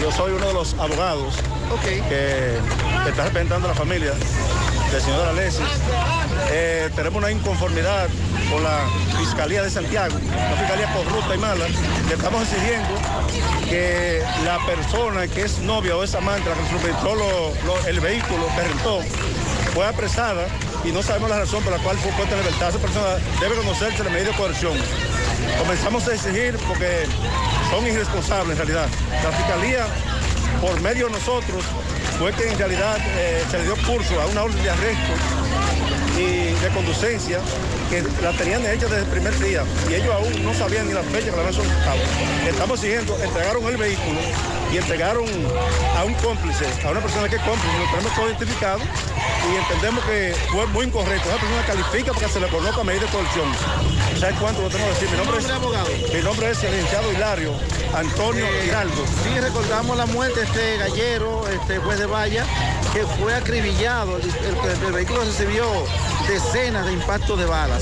Yo soy uno de los abogados que está representando a la familia del señor Alexis. Eh, tenemos una inconformidad con la Fiscalía de Santiago, una fiscalía corrupta y mala. Le estamos exigiendo que la persona que es novia o es amante, la que suministró el vehículo que rentó, fue apresada y no sabemos la razón por la cual fue puesta en libertad. Esa persona debe conocerse la medida de coerción. Comenzamos a exigir porque son irresponsables en realidad. La Fiscalía, por medio de nosotros, fue que en realidad eh, se le dio curso a una orden de arresto y de conducencia que la tenían hecha desde el primer día y ellos aún no sabían ni la fecha que la habían solicitado. Estamos exigiendo, entregaron el vehículo y entregaron a un cómplice, a una persona que es cómplice, lo tenemos todo identificado y entendemos que fue muy incorrecto. Esa persona califica porque se le conozca medida de coerción. ¿Sabes cuánto lo tengo que decir? Mi nombre, es, abogado? mi nombre es el licenciado Hilario Antonio Eh, Giraldo. Sí, recordamos la muerte de este gallero, este juez de valla, que fue acribillado. El, el- el vehículo recibió decenas de impactos de balas.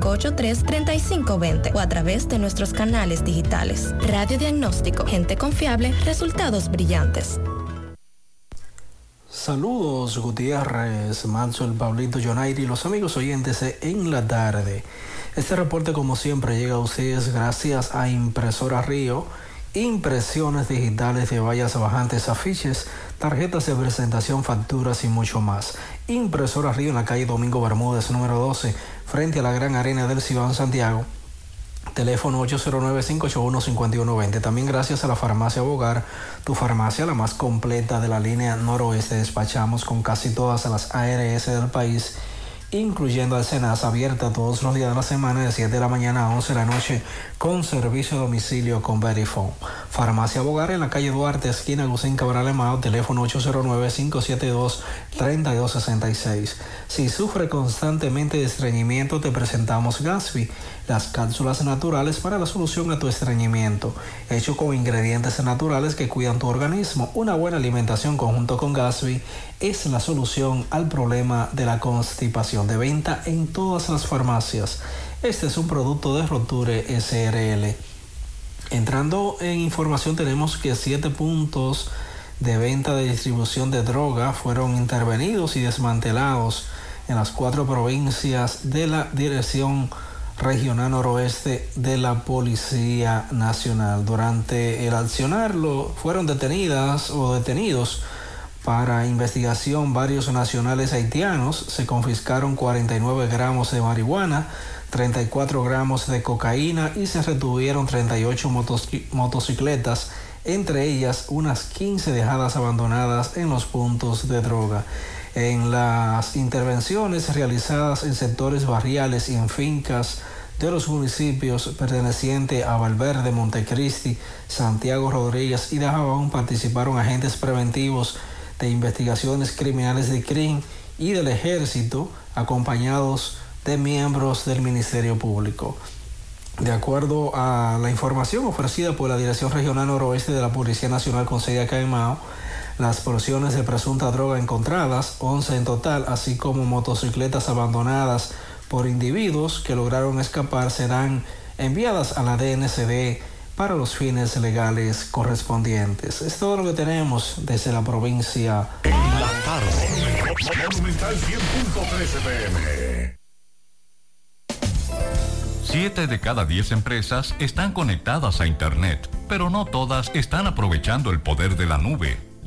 809-583-3520 o a través de nuestros canales digitales. Radiodiagnóstico, gente confiable, resultados brillantes. Saludos Gutiérrez, Manso, el Pablito, Jonairi y los amigos oyentes En la Tarde. Este reporte como siempre llega a ustedes gracias a Impresora Río, impresiones digitales de vallas bajantes, afiches, tarjetas de presentación, facturas y mucho más. Impresora Río en la calle Domingo Bermúdez número 12, frente a la Gran Arena del Cibán Santiago. Teléfono 809-581-5120. También gracias a la farmacia Bogar, tu farmacia la más completa de la línea noroeste. Despachamos con casi todas las ARS del país, incluyendo al Senas, abierta todos los días de la semana de 7 de la mañana a 11 de la noche con servicio a domicilio con Verifone. Farmacia Bogar en la calle Duarte, esquina Gusín Cabral Emao, teléfono 809-572-3266. Si sufre constantemente de estreñimiento, te presentamos Gasby, las cápsulas naturales para la solución a tu estreñimiento, hecho con ingredientes naturales que cuidan tu organismo. Una buena alimentación conjunto con Gasby es la solución al problema de la constipación de venta en todas las farmacias. Este es un producto de Roture SRL. Entrando en información tenemos que siete puntos de venta de distribución de droga fueron intervenidos y desmantelados en las cuatro provincias de la Dirección Regional Noroeste de la Policía Nacional. Durante el accionar lo- fueron detenidas o detenidos para investigación varios nacionales haitianos. Se confiscaron 49 gramos de marihuana, 34 gramos de cocaína y se retuvieron 38 motos- motocicletas, entre ellas unas 15 dejadas abandonadas en los puntos de droga. En las intervenciones realizadas en sectores barriales y en fincas de los municipios pertenecientes a Valverde, Montecristi, Santiago Rodríguez y Dajabón participaron agentes preventivos de investigaciones criminales de CRIM y del ejército acompañados de miembros del Ministerio Público. De acuerdo a la información ofrecida por la Dirección Regional Noroeste de la Policía Nacional con sede en las porciones de presunta droga encontradas, 11 en total, así como motocicletas abandonadas por individuos que lograron escapar, serán enviadas a la DNCD para los fines legales correspondientes. Es todo lo que tenemos desde la provincia. La tarde. Monumental 100.13 pm. Siete de cada diez empresas están conectadas a Internet, pero no todas están aprovechando el poder de la nube.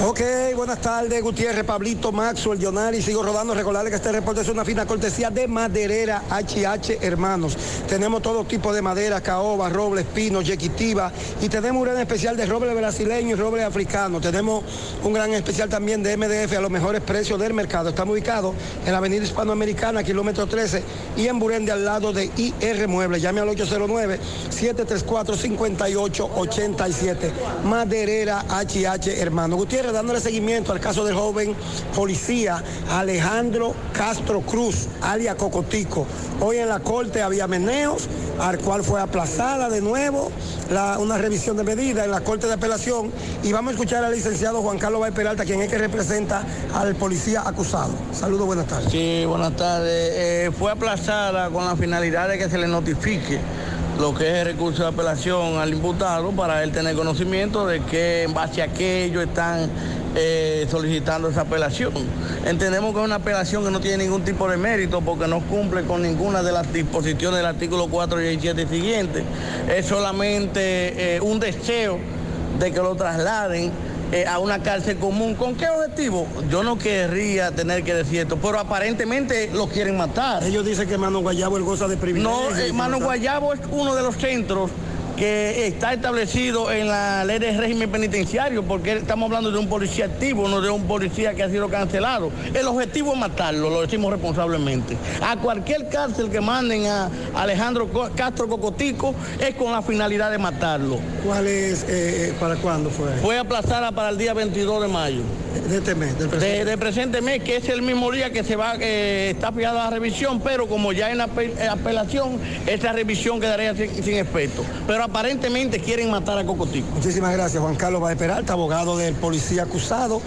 Ok, buenas tardes, Gutiérrez, Pablito, Maxwell, Jonari, sigo rodando. Recordarles que este reporte es una fina cortesía de Maderera HH Hermanos. Tenemos todo tipo de madera, caoba, roble, espino, yequitiva y tenemos un gran especial de roble brasileño y roble africano. Tenemos un gran especial también de MDF a los mejores precios del mercado. Estamos ubicados en la avenida hispanoamericana, kilómetro 13 y en Burende al lado de IR Muebles. Llame al 809-734-5887. Maderera HH Hermanos. Gutiérrez, dándole seguimiento al caso del joven policía Alejandro Castro Cruz, alias Cocotico. Hoy en la corte había meneos, al cual fue aplazada de nuevo una revisión de medida en la corte de apelación. Y vamos a escuchar al licenciado Juan Carlos Bay Peralta, quien es que representa al policía acusado. Saludos, buenas tardes. Sí, buenas tardes. Eh, fue aplazada con la finalidad de que se le notifique lo que es el recurso de apelación al imputado para él tener conocimiento de que en base a qué ellos están eh, solicitando esa apelación. Entendemos que es una apelación que no tiene ningún tipo de mérito porque no cumple con ninguna de las disposiciones del artículo 4 y 7 siguiente. Es solamente eh, un deseo de que lo trasladen eh, a una cárcel común. ¿Con qué objetivo? Yo no querría tener que decir esto, pero aparentemente lo quieren matar. Ellos dicen que Mano Guayabo él goza de privilegios. No, eh, Mano no- Guayabo es uno de los centros que está establecido en la ley de régimen penitenciario, porque estamos hablando de un policía activo, no de un policía que ha sido cancelado. El objetivo es matarlo, lo decimos responsablemente. A cualquier cárcel que manden a Alejandro Castro Cocotico es con la finalidad de matarlo. ¿Cuál es, eh, para cuándo fue? Fue aplazada para el día 22 de mayo. De este mes, del De, presente. mes, que es el mismo día que se va, eh, está fijada la revisión, pero como ya en la eh, apelación, esa revisión quedaría sin, sin efecto. Pero aparentemente quieren matar a Cocotico. Muchísimas gracias, Juan Carlos Baez Peralta, abogado del policía acusado.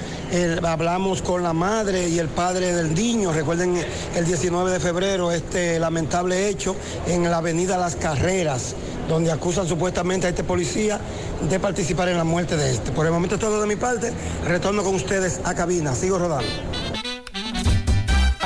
Hablamos con la madre y el padre del niño. Recuerden el 19 de febrero este lamentable hecho en la avenida Las Carreras, donde acusan supuestamente a este policía de participar en la muerte de este. Por el momento es todo de mi parte. Retorno con ustedes a cabina. Sigo rodando.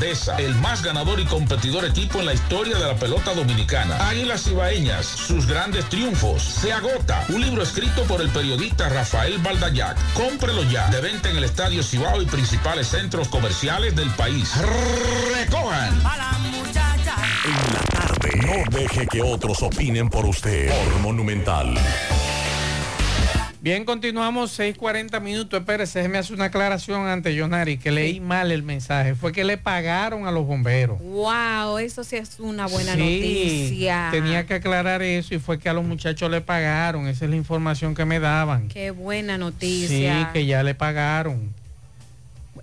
el más ganador y competidor equipo en la historia de la pelota dominicana. Águilas Ibaeñas, sus grandes triunfos. Se agota. Un libro escrito por el periodista Rafael Baldayac. Cómprelo ya. De venta en el Estadio Cibao y principales centros comerciales del país. Recojan. En la tarde. No deje que otros opinen por usted. Por Monumental. Bien, continuamos 6:40 minutos. Espérese, déjeme hacer una aclaración ante Jonari, que leí mal el mensaje. Fue que le pagaron a los bomberos. Wow, eso sí es una buena Sí, noticia. Tenía que aclarar eso y fue que a los muchachos le pagaron. Esa es la información que me daban. Qué buena Sí, noticia. que ya le pagaron.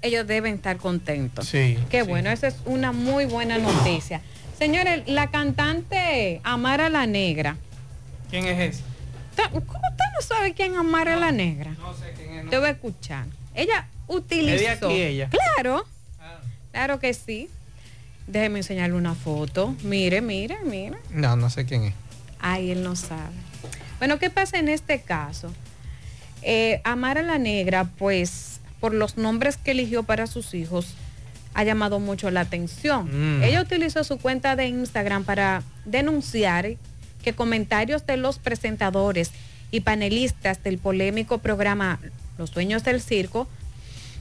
Ellos deben estar contentos. Sí. Qué bueno, esa es una muy buena noticia. Señores, la cantante Amara la Negra. ¿Quién es esa? ¿Cómo usted no sabe quién es Amara la Negra? No sé quién es. Te voy a escuchar. Ella utilizó. ¿Es de aquí ella? Claro. Claro que sí. Déjeme enseñarle una foto. Mire, mire, mire. No, no sé quién es. Ay, él no sabe. Bueno, ¿qué pasa en este caso? Eh, Amara la Negra, pues, por los nombres que eligió para sus hijos, ha llamado mucho la atención. Mm. Ella utilizó su cuenta de Instagram para denunciar que comentarios de los presentadores y panelistas del polémico programa Los Sueños del Circo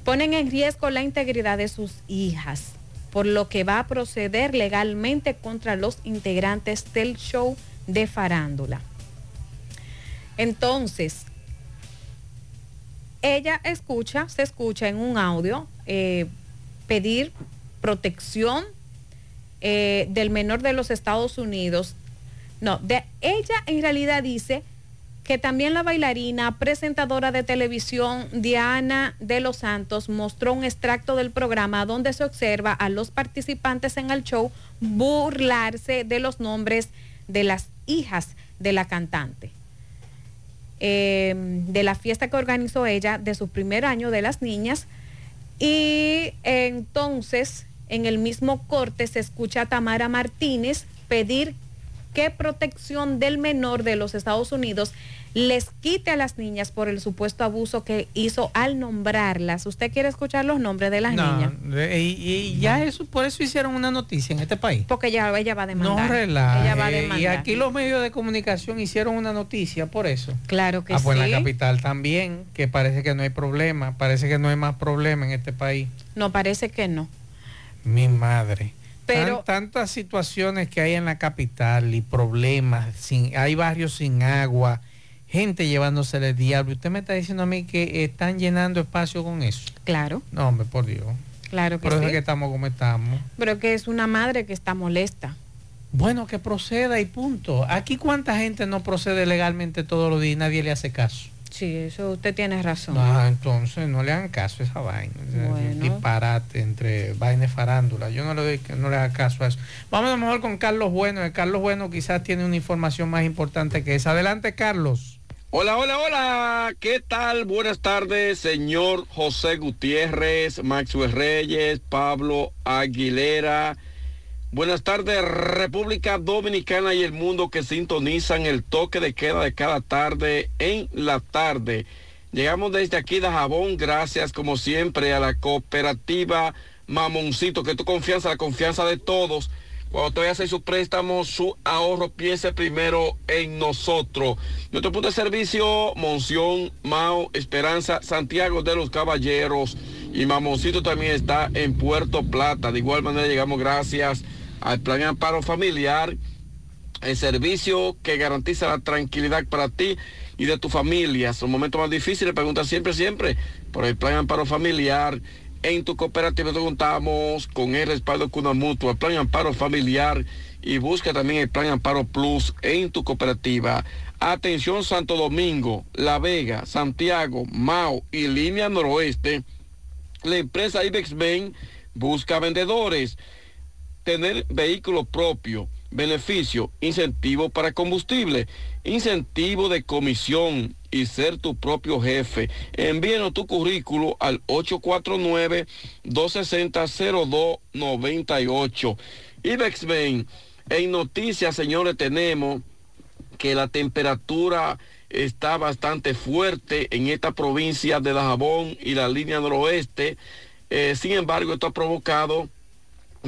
ponen en riesgo la integridad de sus hijas, por lo que va a proceder legalmente contra los integrantes del show de farándula. Entonces, ella escucha, se escucha en un audio eh, pedir protección eh, del menor de los Estados Unidos. No, de ella en realidad dice que también la bailarina, presentadora de televisión Diana de los Santos mostró un extracto del programa donde se observa a los participantes en el show burlarse de los nombres de las hijas de la cantante. Eh, de la fiesta que organizó ella de su primer año de las niñas. Y entonces, en el mismo corte, se escucha a Tamara Martínez pedir que protección del menor de los Estados Unidos les quite a las niñas por el supuesto abuso que hizo al nombrarlas. ¿Usted quiere escuchar los nombres de las No, niñas? y, y ya eso, por eso hicieron una noticia en este país. Porque ella, ella va a demandar. No relaje. Ella va a Y demandar. aquí los medios de comunicación hicieron una noticia por eso. Claro que ah, pues en la capital también, que parece que no hay problema, parece que no hay más problema en este país. No, parece que no. Mi madre. Pero- Tan- tantas situaciones que hay en la capital y problemas, sin, hay barrios sin agua, gente llevándose el diablo. Usted me está diciendo a mí que están llenando espacio con eso. Claro. No, hombre, por Dios. Claro que Por eso sí. es que estamos como estamos. Pero que es una madre que está molesta. Bueno, que proceda y punto. Aquí cuánta gente no procede legalmente todos los días y nadie le hace caso. Sí, eso usted tiene razón. Ah, entonces no le hagan caso a esa vaina. Bueno. Disparate entre vaina y farándula. Yo no le doy no le haga caso a eso. Vamos a lo mejor con Carlos Bueno. El Carlos Bueno quizás tiene una información más importante que esa. Adelante, Carlos. Hola, hola, hola. ¿Qué tal? Buenas tardes, señor José Gutiérrez, Maxwell Reyes, Pablo Aguilera. Buenas tardes, República Dominicana y el mundo que sintonizan el toque de queda de cada tarde en la tarde. Llegamos desde aquí de Jabón, gracias como siempre a la cooperativa Mamoncito, que tu confianza, la confianza de todos. Cuando te vaya a hacer su préstamo, su ahorro, piense primero en nosotros. Nuestro punto de servicio, Monción, Mao, Esperanza, Santiago de los Caballeros y Mamoncito también está en Puerto Plata. De igual manera llegamos gracias al Plan de Amparo Familiar, el servicio que garantiza la tranquilidad para ti y de tu familia. Son momentos más difíciles, pregunta siempre, siempre por el Plan de Amparo Familiar. En tu cooperativa te contamos con el respaldo Cuna Mutua, el Plan Amparo Familiar y busca también el Plan de Amparo Plus en tu cooperativa. Atención Santo Domingo, La Vega, Santiago, Mao y Línea Noroeste. La empresa Ibex Ben busca vendedores tener vehículo propio, beneficio, incentivo para combustible, incentivo de comisión y ser tu propio jefe. Envíenos tu currículo al 849-260-0298. IBEXBEN, en noticias, señores, tenemos que la temperatura está bastante fuerte en esta provincia de Dajabón y la línea noroeste. Eh, sin embargo, esto ha provocado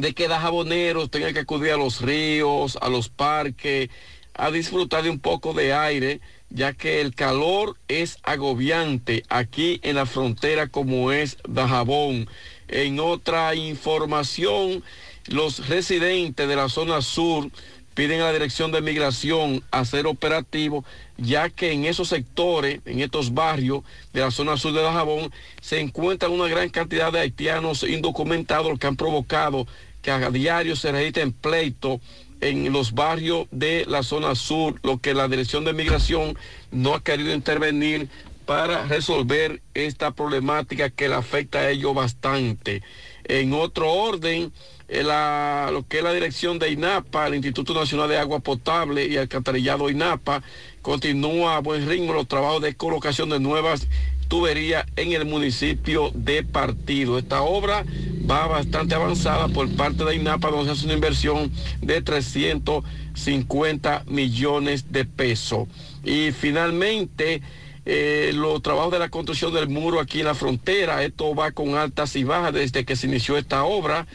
de que dajaboneros tengan que acudir a los ríos, a los parques, a disfrutar de un poco de aire, ya que el calor es agobiante aquí en la frontera como es Dajabón. En otra información, los residentes de la zona sur piden a la Dirección de Migración hacer operativo, ya que en esos sectores, en estos barrios de la zona sur de Dajabón, se encuentran una gran cantidad de haitianos indocumentados que han provocado que a diario se registren pleitos en los barrios de la zona sur, lo que la Dirección de Migración no ha querido intervenir para resolver esta problemática que le afecta a ellos bastante. En otro orden, eh, la- lo que es la dirección de INAPA, el Instituto Nacional de Agua Potable y Alcantarillado INAPA, continúa a buen ritmo los trabajos de colocación de nuevas tuberías en el municipio de Partido. Esta obra va bastante avanzada por parte de INAPA, donde se hace una inversión de 350 millones de pesos. Y finalmente, eh, los trabajos de la construcción del muro aquí en la frontera. Esto va con altas y bajas desde que se inició esta obra.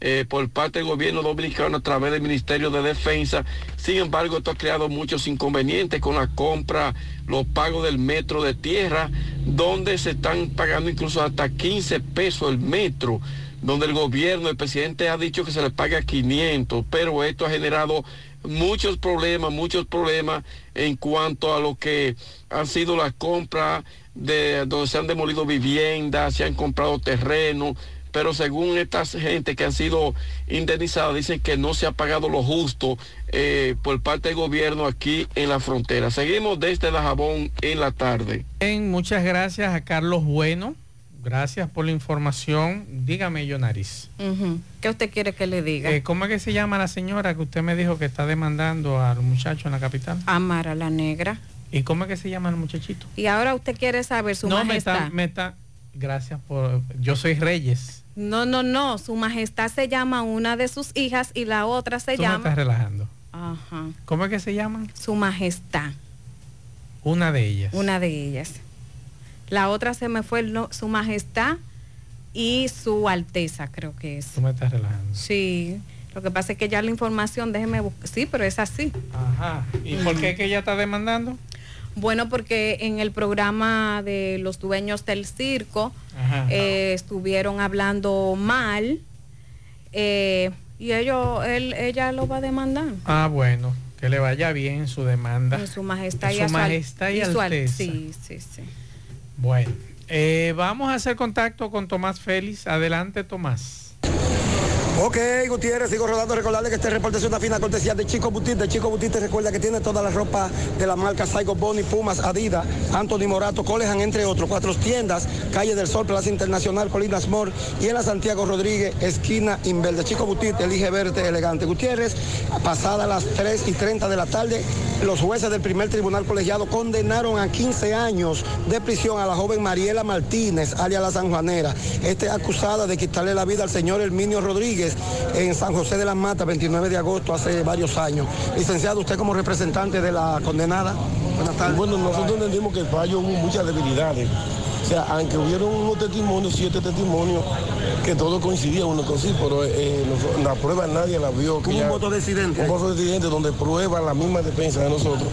Eh, por parte del gobierno dominicano a través del Ministerio de Defensa. Sin embargo, esto ha creado muchos inconvenientes con la compra, los pagos del metro de tierra, donde se están pagando incluso hasta 15 pesos el metro donde el gobierno, el presidente ha dicho que se le paga 500, pero esto ha generado muchos problemas, muchos problemas en cuanto a lo que han sido las compras de donde se han demolido viviendas, se han comprado terrenos, pero según estas gente que han sido indemnizadas, dicen que no se ha pagado lo justo eh, por parte del gobierno aquí en la frontera. Seguimos desde Dajabón en la tarde. Bien, muchas gracias a Carlos Bueno. Gracias por la información. Dígame, yo nariz. ¿Qué usted quiere que le diga? Eh, ¿Cómo es que se llama la señora que usted me dijo que está demandando al muchacho en la capital? Amara la negra. ¿Y cómo es que se llama el muchachito? Y ahora usted quiere saber su no, me majestad. está, me está. Gracias por. Yo soy Reyes. No, no, no. Su majestad se llama una de sus hijas y la otra se Tú me llama. estás relajando. Ajá. ¿Cómo es que se llaman? Su majestad. Una de ellas. Una de ellas. La otra se me fue el no- su majestad y su alteza, creo que es. Tú me estás relajando. Sí. Lo que pasa es que ya la información, déjeme buscar. Sí, pero es así. Ajá. ¿Y por qué que ella está demandando? Bueno, porque en el programa de los dueños del circo Ajá. eh, estuvieron hablando mal eh, y ellos, él, ella lo va a demandar. Ah, bueno. Que le vaya bien su demanda. En su majestad y Su a su al- majestad y su al- alteza. Sí, sí, sí. Bueno, eh, vamos a hacer contacto con Tomás Félix. Adelante, Tomás. Ok, Gutiérrez, sigo rodando. Recordarle que este reporte es una fina cortesía de Chico Butit. De Chico Butit recuerda que tiene toda la ropa de la marca Saigo Boni, Pumas, Adidas, Anthony Morato, Colejan, entre otros. Cuatro tiendas, Calle del Sol, Plaza Internacional, Colinas Mor y en la Santiago Rodríguez, esquina Inverde. Chico Butit, elige verte elegante. Gutiérrez, pasada las 3 y 30 de la tarde, los jueces del primer tribunal colegiado condenaron a 15 años de prisión a la joven Mariela Martínez, alias la Sanjuanera. Esta es acusada de quitarle la vida al señor Herminio Rodríguez en San José de las Matas, 29 de agosto, hace varios años. Licenciado, usted como representante de la condenada. Buenas tardes. Bueno, nosotros entendimos que el fallo hubo muchas debilidades. O sea, aunque hubieron unos testimonios, siete testimonios, que todos coincidían uno con sí, pero eh, nos- la prueba nadie la vio. que un ya- voto decidente. Un voto decidente donde prueba la misma defensa de nosotros,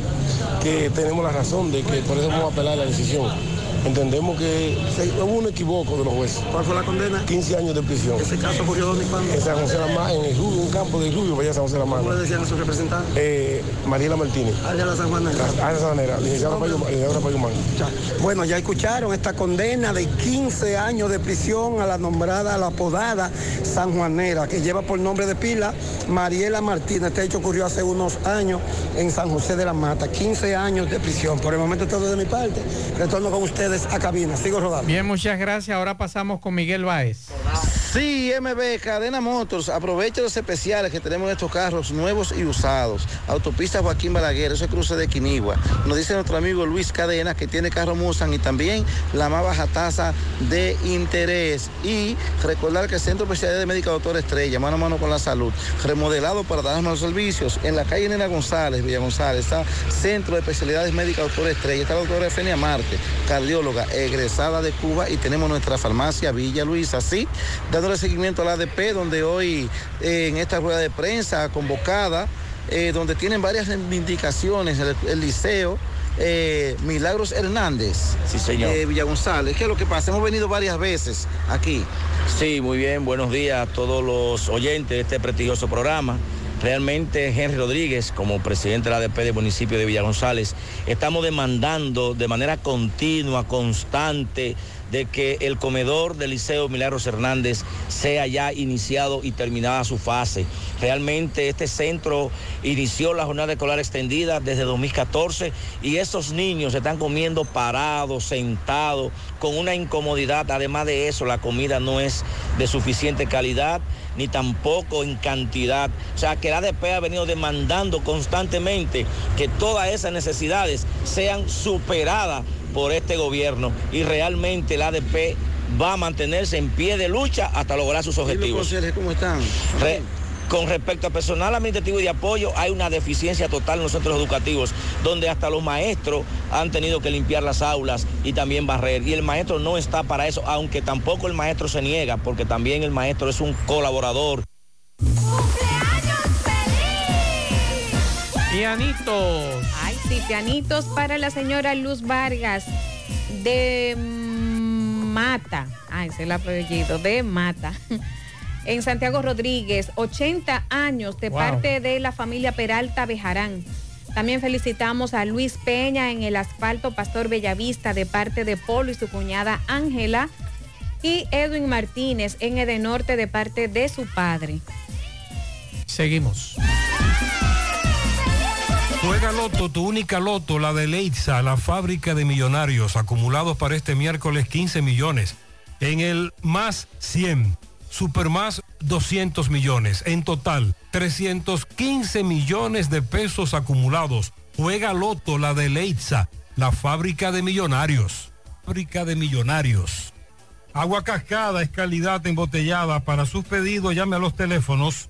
que tenemos la razón de que por eso vamos a apelar la decisión. Entendemos que hubo un equivoco de los jueces. ¿Cuál fue la condena? 15 años de prisión. ¿Ese caso ocurrió dónde y cuándo? En San José de la Mar, en el Rubio, un campo de Rubio, vaya San José de la Mar. ¿Cómo le decían a su representante? Eh, Mariela Martínez. Alias la Sanjuanera. Alias la Sanjuanera, licenciada Payumán. licenciada Payumán. Bueno, ya escucharon esta condena de 15 años de prisión a la nombrada, a la apodada sanjuanera, que lleva por nombre de pila Mariela Martínez. Este hecho ocurrió hace unos años en San José de la Mata. 15 años de prisión. Por el momento todo de mi parte. Retorno con ustedes a cabina. Sigo rodando. Bien, muchas gracias. Ahora pasamos con Miguel Báez. Sí, MB, Cadena Motors, aprovecha los especiales que tenemos en estos carros nuevos y usados. Autopista Joaquín Balaguer, ese cruce de Quinigua. Nos dice nuestro amigo Luis Cadena que tiene carro Mustang y también la más baja tasa de interés. Y recordar que el Centro Especial de Médica Doctor Estrella, mano a mano con la salud, remodelado para dar más servicios en la calle Nena González, Villa González, está Centro de Especialidades Médicas Doctor Estrella, está la doctora Efenia Marte, cardióloga, egresada de Cuba y tenemos nuestra farmacia Villa Luisa, sí, dándole seguimiento a la ADP, donde hoy eh, en esta rueda de prensa convocada, eh, donde tienen varias reivindicaciones, el, el liceo. eh, Milagros Hernández, Sí, señor. de Villa González. ¿Qué es lo que pasa? Hemos venido varias veces aquí. Sí, muy bien. Buenos días a todos los oyentes de este prestigioso programa. Realmente Henry Rodríguez, como presidente de la ADP del municipio de Villa González, estamos demandando de manera continua, constante, de que el comedor del Liceo Milagros Hernández sea ya iniciado y terminada su fase. Realmente este centro inició la jornada escolar extendida desde 2014 y esos niños están comiendo parados, sentados, con una incomodidad. Además de eso, la comida no es de suficiente calidad ni tampoco en cantidad. O sea, que la ADP ha venido demandando constantemente que todas esas necesidades sean superadas por este gobierno y realmente la ADP va a mantenerse en pie de lucha hasta lograr sus objetivos. ¿Cómo están? Re- Con respecto a personal administrativo y de apoyo, hay una deficiencia total en los centros educativos, donde hasta los maestros han tenido que limpiar las aulas y también barrer. Y el maestro no está para eso, aunque tampoco el maestro se niega, porque también el maestro es un colaborador. Pianitos. Pianitos para la señora Luz Vargas de Mata. Ay, es el apellido, de Mata. <laughs> En Santiago Rodríguez, 80 años de Wow. parte de la familia Peralta Bejarán. También felicitamos a Luis Peña en el asfalto Pastor Bellavista de parte de Polo y su cuñada Ángela. Y Edwin Martínez en Edenorte de parte de su padre. Seguimos. Juega Loto, tu única Loto, la de Leitza, la fábrica de millonarios, acumulados para este miércoles 15 millones. En el más 100, super más 200 millones. En total, 315 millones de pesos acumulados. Juega Loto, la de Leitza, la fábrica de millonarios. Fábrica de millonarios. Agua cascada es calidad embotellada. Para sus pedidos, llame a los teléfonos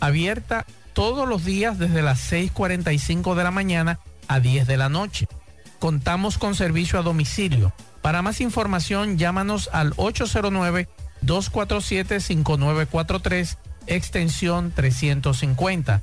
Abierta todos los días desde las 6.45 de la mañana a 10 de la noche. Contamos con servicio a domicilio. Para más información llámanos al 809-247-5943 extensión 350.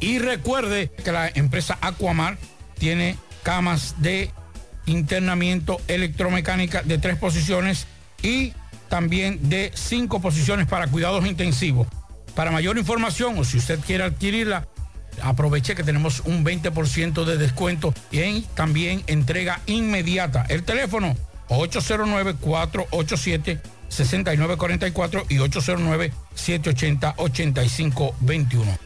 Y recuerde que la empresa Aquamar tiene camas de internamiento electromecánica de tres posiciones y también de cinco posiciones para cuidados intensivos. Para mayor información o si usted quiere adquirirla, aproveche que tenemos un 20% de descuento y también entrega inmediata. El teléfono 809-487-6944 y 809-780-8521.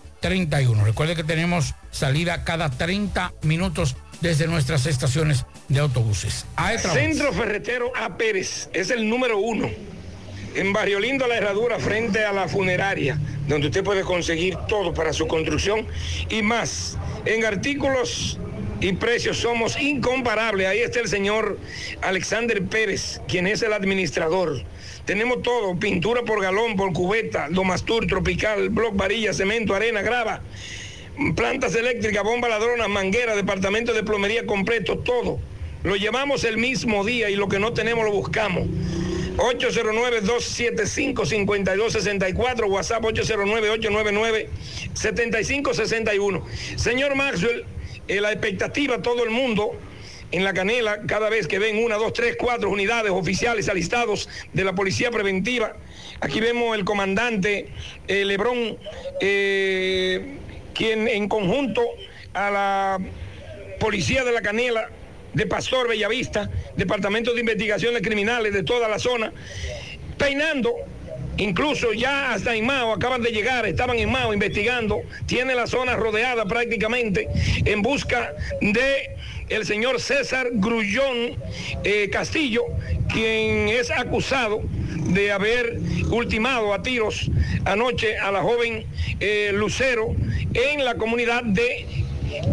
809-295-3231. Recuerde que tenemos salida cada 30 minutos desde nuestras estaciones de autobuses. Centro Ferretero A. Pérez es el número uno. En Barrio Lindo, la herradura, frente a la funeraria, donde usted puede conseguir todo para su construcción y más. En artículos y precios somos incomparables. Ahí está el señor Alexander Pérez, quien es el administrador. Tenemos todo, pintura por galón, por cubeta, domastur, tropical, bloc, varilla, cemento, arena, grava, plantas eléctricas, bomba ladrona, manguera, departamento de plomería completo, todo. Lo llevamos el mismo día y lo que no tenemos lo buscamos. 809-275-5264, WhatsApp 809-899-7561. Señor Maxwell, la expectativa, todo el mundo en la canela, cada vez que ven una, dos, tres, cuatro unidades oficiales alistados de la policía preventiva. Aquí vemos el comandante eh, Lebrón, eh, quien en conjunto a la policía de la canela, de Pastor Bellavista, Departamento de Investigaciones Criminales de toda la zona, peinando Incluso ya hasta en Mao acaban de llegar, estaban en Mao investigando, tiene la zona rodeada prácticamente en busca de el señor César Grullón eh, Castillo, quien es acusado de haber ultimado a tiros anoche a la joven eh, Lucero en la comunidad de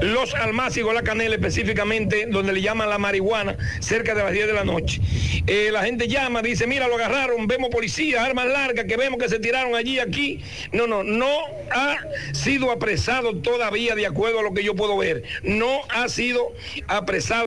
los Almácigos, la Canela específicamente, donde le llaman la marihuana, cerca de las 10 de la noche. Eh, la gente llama, dice, mira, lo agarraron, vemos policía, armas largas, que vemos que se tiraron allí, aquí. No, no, no ha sido apresado todavía, de acuerdo a lo que yo puedo ver. No ha sido apresado.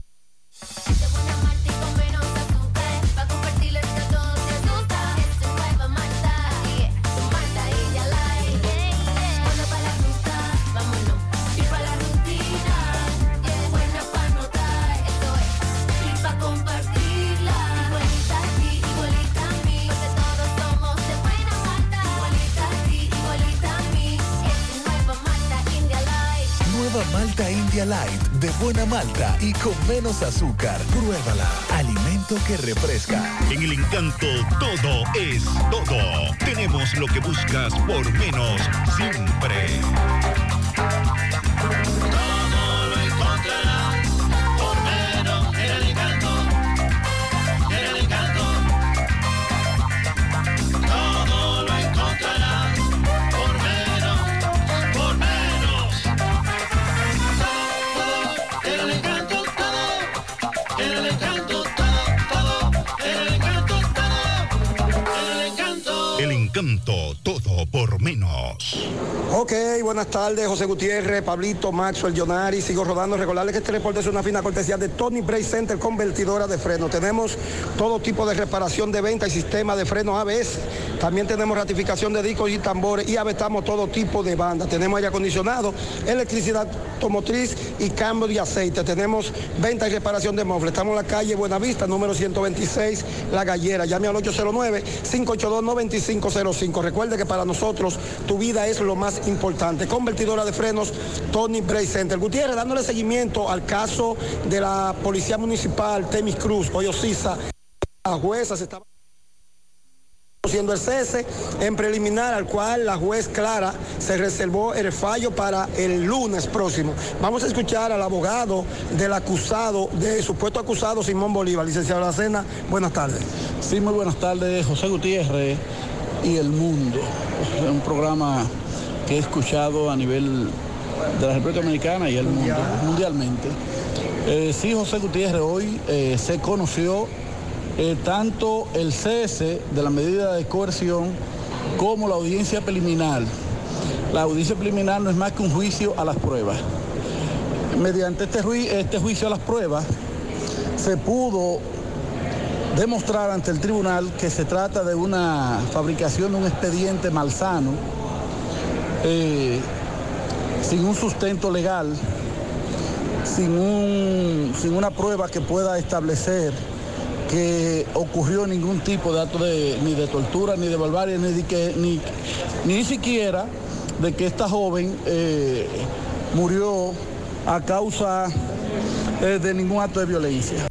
Buena malta y con menos azúcar. Pruébala. Alimento que refresca. En el encanto todo es todo. Tenemos lo que buscas por menos siempre. Por menos. Ok, buenas tardes, José Gutiérrez, Pablito, Maxwell, Jonari, sigo rodando. Recordarles que este reporte es una fina cortesía de Tony Bray Center, convertidora de freno. Tenemos todo tipo de reparación de venta y sistema de freno ABS. También tenemos ratificación de discos y tambores y avestamos todo tipo de banda. Tenemos aire acondicionado, electricidad automotriz y cambio de aceite. Tenemos venta y reparación de muebles. Estamos en la calle Buenavista, número 126, La Gallera. Llame al 809-582-9505. Recuerde que para nosotros tu vida es lo más importante. Convertidora de frenos, Tony Bray Center. Gutiérrez, dándole seguimiento al caso de la Policía Municipal, Temis Cruz, Hoyo Sisa. La jueza se estaba siendo el cese en preliminar al cual la juez Clara se reservó el fallo para el lunes próximo. Vamos a escuchar al abogado del acusado, del supuesto acusado Simón Bolívar. Licenciado Lacena, buenas tardes. Sí, muy buenas tardes, José Gutiérrez y El Mundo. Es un programa que he escuchado a nivel de la República Dominicana y el mundo, mundialmente. Eh, sí, José Gutiérrez, hoy eh, se conoció eh, tanto el cese de la medida de coerción como la audiencia preliminar. La audiencia preliminar no es más que un juicio a las pruebas. Mediante este, jui- este juicio a las pruebas se pudo demostrar ante el tribunal que se trata de una fabricación de un expediente malsano, eh, sin un sustento legal, sin, un- sin una prueba que pueda establecer que ocurrió ningún tipo de acto de, ni de tortura, ni de barbarie, ni, que, ni, ni siquiera de que esta joven eh, murió a causa eh, de ningún acto de violencia.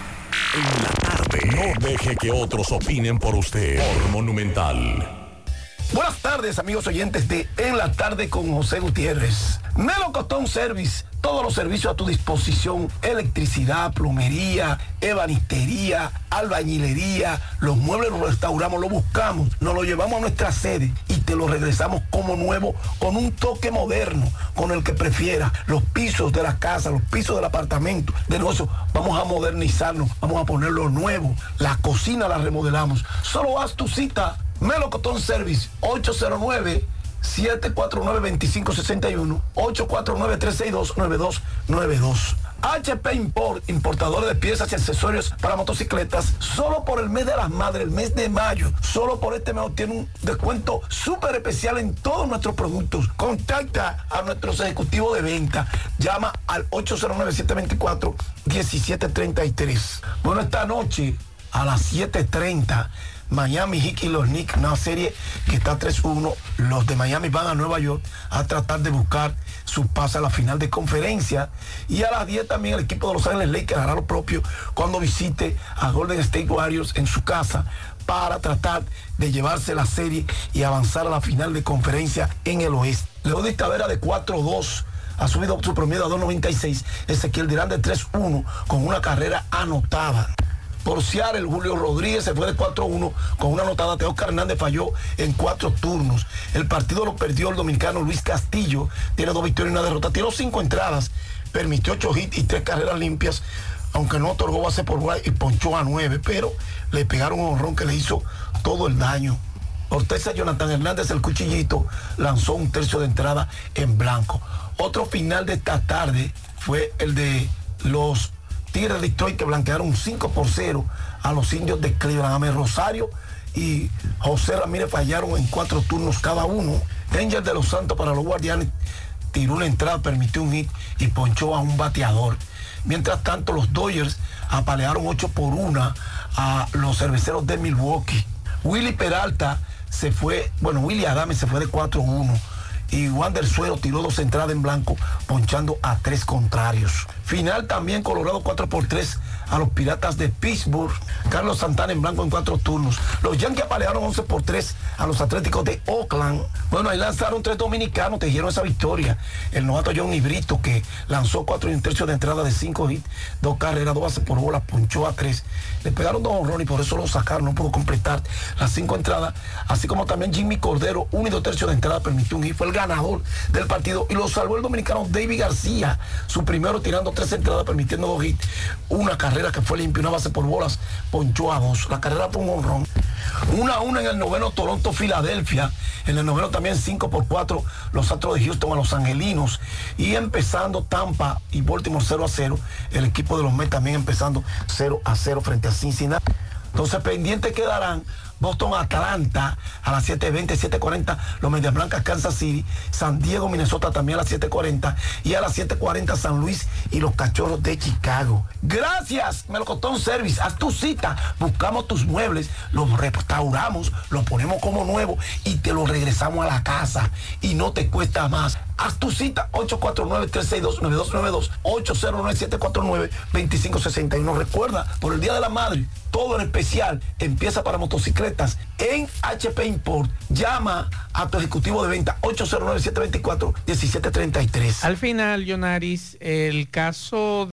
En la tarde. No deje que otros opinen por usted. Por Monumental. Buenas tardes, amigos oyentes de En la tarde con José Gutiérrez. Melo Costón Service, todos los servicios a tu disposición: electricidad, plomería, ebanistería, albañilería. Los muebles los restauramos, lo buscamos, nos lo llevamos a nuestra sede y te lo regresamos como nuevo, con un toque moderno, con el que prefieras. Los pisos de la casa, los pisos del apartamento, de negocio, vamos a modernizarnos, vamos a ponerlo nuevo. La cocina la remodelamos. Solo haz tu cita. Melocotón Service 809 749-2561 849-362-9292 HP Import, importador de piezas y accesorios para motocicletas, solo por el mes de las madres, el mes de mayo, solo por este mes tiene un descuento súper especial en todos nuestros productos. Contacta a nuestros ejecutivos de venta. Llama al 809-724-1733. Bueno, esta noche a las 7.30 Miami Heat y los Knicks, una serie que está 3-1. Los de Miami van a Nueva York a tratar de buscar su pase a la final de conferencia. Y a las 10 también el equipo de Los Ángeles Lakers hará lo propio cuando visite a Golden State Warriors en su casa para tratar de llevarse la serie y avanzar a la final de conferencia en el oeste. Leodis Tavera de 4-2 ha subido su promedio a 2.96. Ezequiel Dirán de 3-1 con una carrera anotada. Por el Julio Rodríguez se fue de 4-1 con una anotada. Teo Hernández falló en cuatro turnos. El partido lo perdió el dominicano Luis Castillo. Tiene dos victorias y una derrota. Tiró cinco entradas, permitió ocho hits y tres carreras limpias. Aunque no otorgó base por guay y ponchó a nueve, pero le pegaron un honrón que le hizo todo el daño. Orteza Jonathan Hernández, el cuchillito, lanzó un tercio de entrada en blanco. Otro final de esta tarde fue el de los Tigres de Detroit que blanquearon 5 por 0 a los indios de Cleveland. Amé Rosario y José Ramírez fallaron en cuatro turnos cada uno. Danger de los Santos para los guardianes tiró una entrada, permitió un hit y ponchó a un bateador. Mientras tanto, los Dodgers apalearon 8 por 1 a los cerveceros de Milwaukee. Willy Peralta se fue, bueno, Willy Adame se fue de 4-1 y Wander Suero tiró dos entradas en blanco, ponchando a tres contrarios. Final también Colorado 4 por 3 a los Piratas de Pittsburgh. Carlos Santana en blanco en cuatro turnos. Los Yankees apalearon 11 por 3 a los Atléticos de Oakland. Bueno, ahí lanzaron tres dominicanos, te dijeron esa victoria. El novato John Ibrito, que lanzó cuatro y un tercio de entrada de cinco hits, dos carreras, dos bases por bola, ponchó a tres. Le pegaron dos honrones y por eso lo sacaron, no pudo completar las cinco entradas. Así como también Jimmy Cordero, un y dos tercios de entrada, permitió un hit. Fue el ganador del partido y lo salvó el dominicano David García, su primero tirando tres entradas, permitiendo dos hits. Una carrera que fue limpia, una base por bolas, ponchó a dos. La carrera fue un honrón. Una a una en el noveno Toronto, Filadelfia. En el noveno también 5 por 4 los Astros de Houston a los Angelinos. Y empezando Tampa y Baltimore 0 a 0. El equipo de los Mets también empezando 0 a 0 frente a Cincinnati. Entonces pendientes quedarán Boston Atlanta a las 7.20, 7.40, los Medias Blancas Kansas City, San Diego, Minnesota también a las 7.40 y a las 7.40 San Luis y los Cachorros de Chicago. Gracias, Melocotón Service, haz tu cita, buscamos tus muebles, los restauramos, los ponemos como nuevo y te los regresamos a la casa y no te cuesta más. Haz tu cita 849-362-9292, 809-749-2561. Recuerda, por el Día de la Madre, todo en especial empieza para motocicletas en HP Import. Llama a tu ejecutivo de venta 809-724-1733. Al final, Yonaris, el caso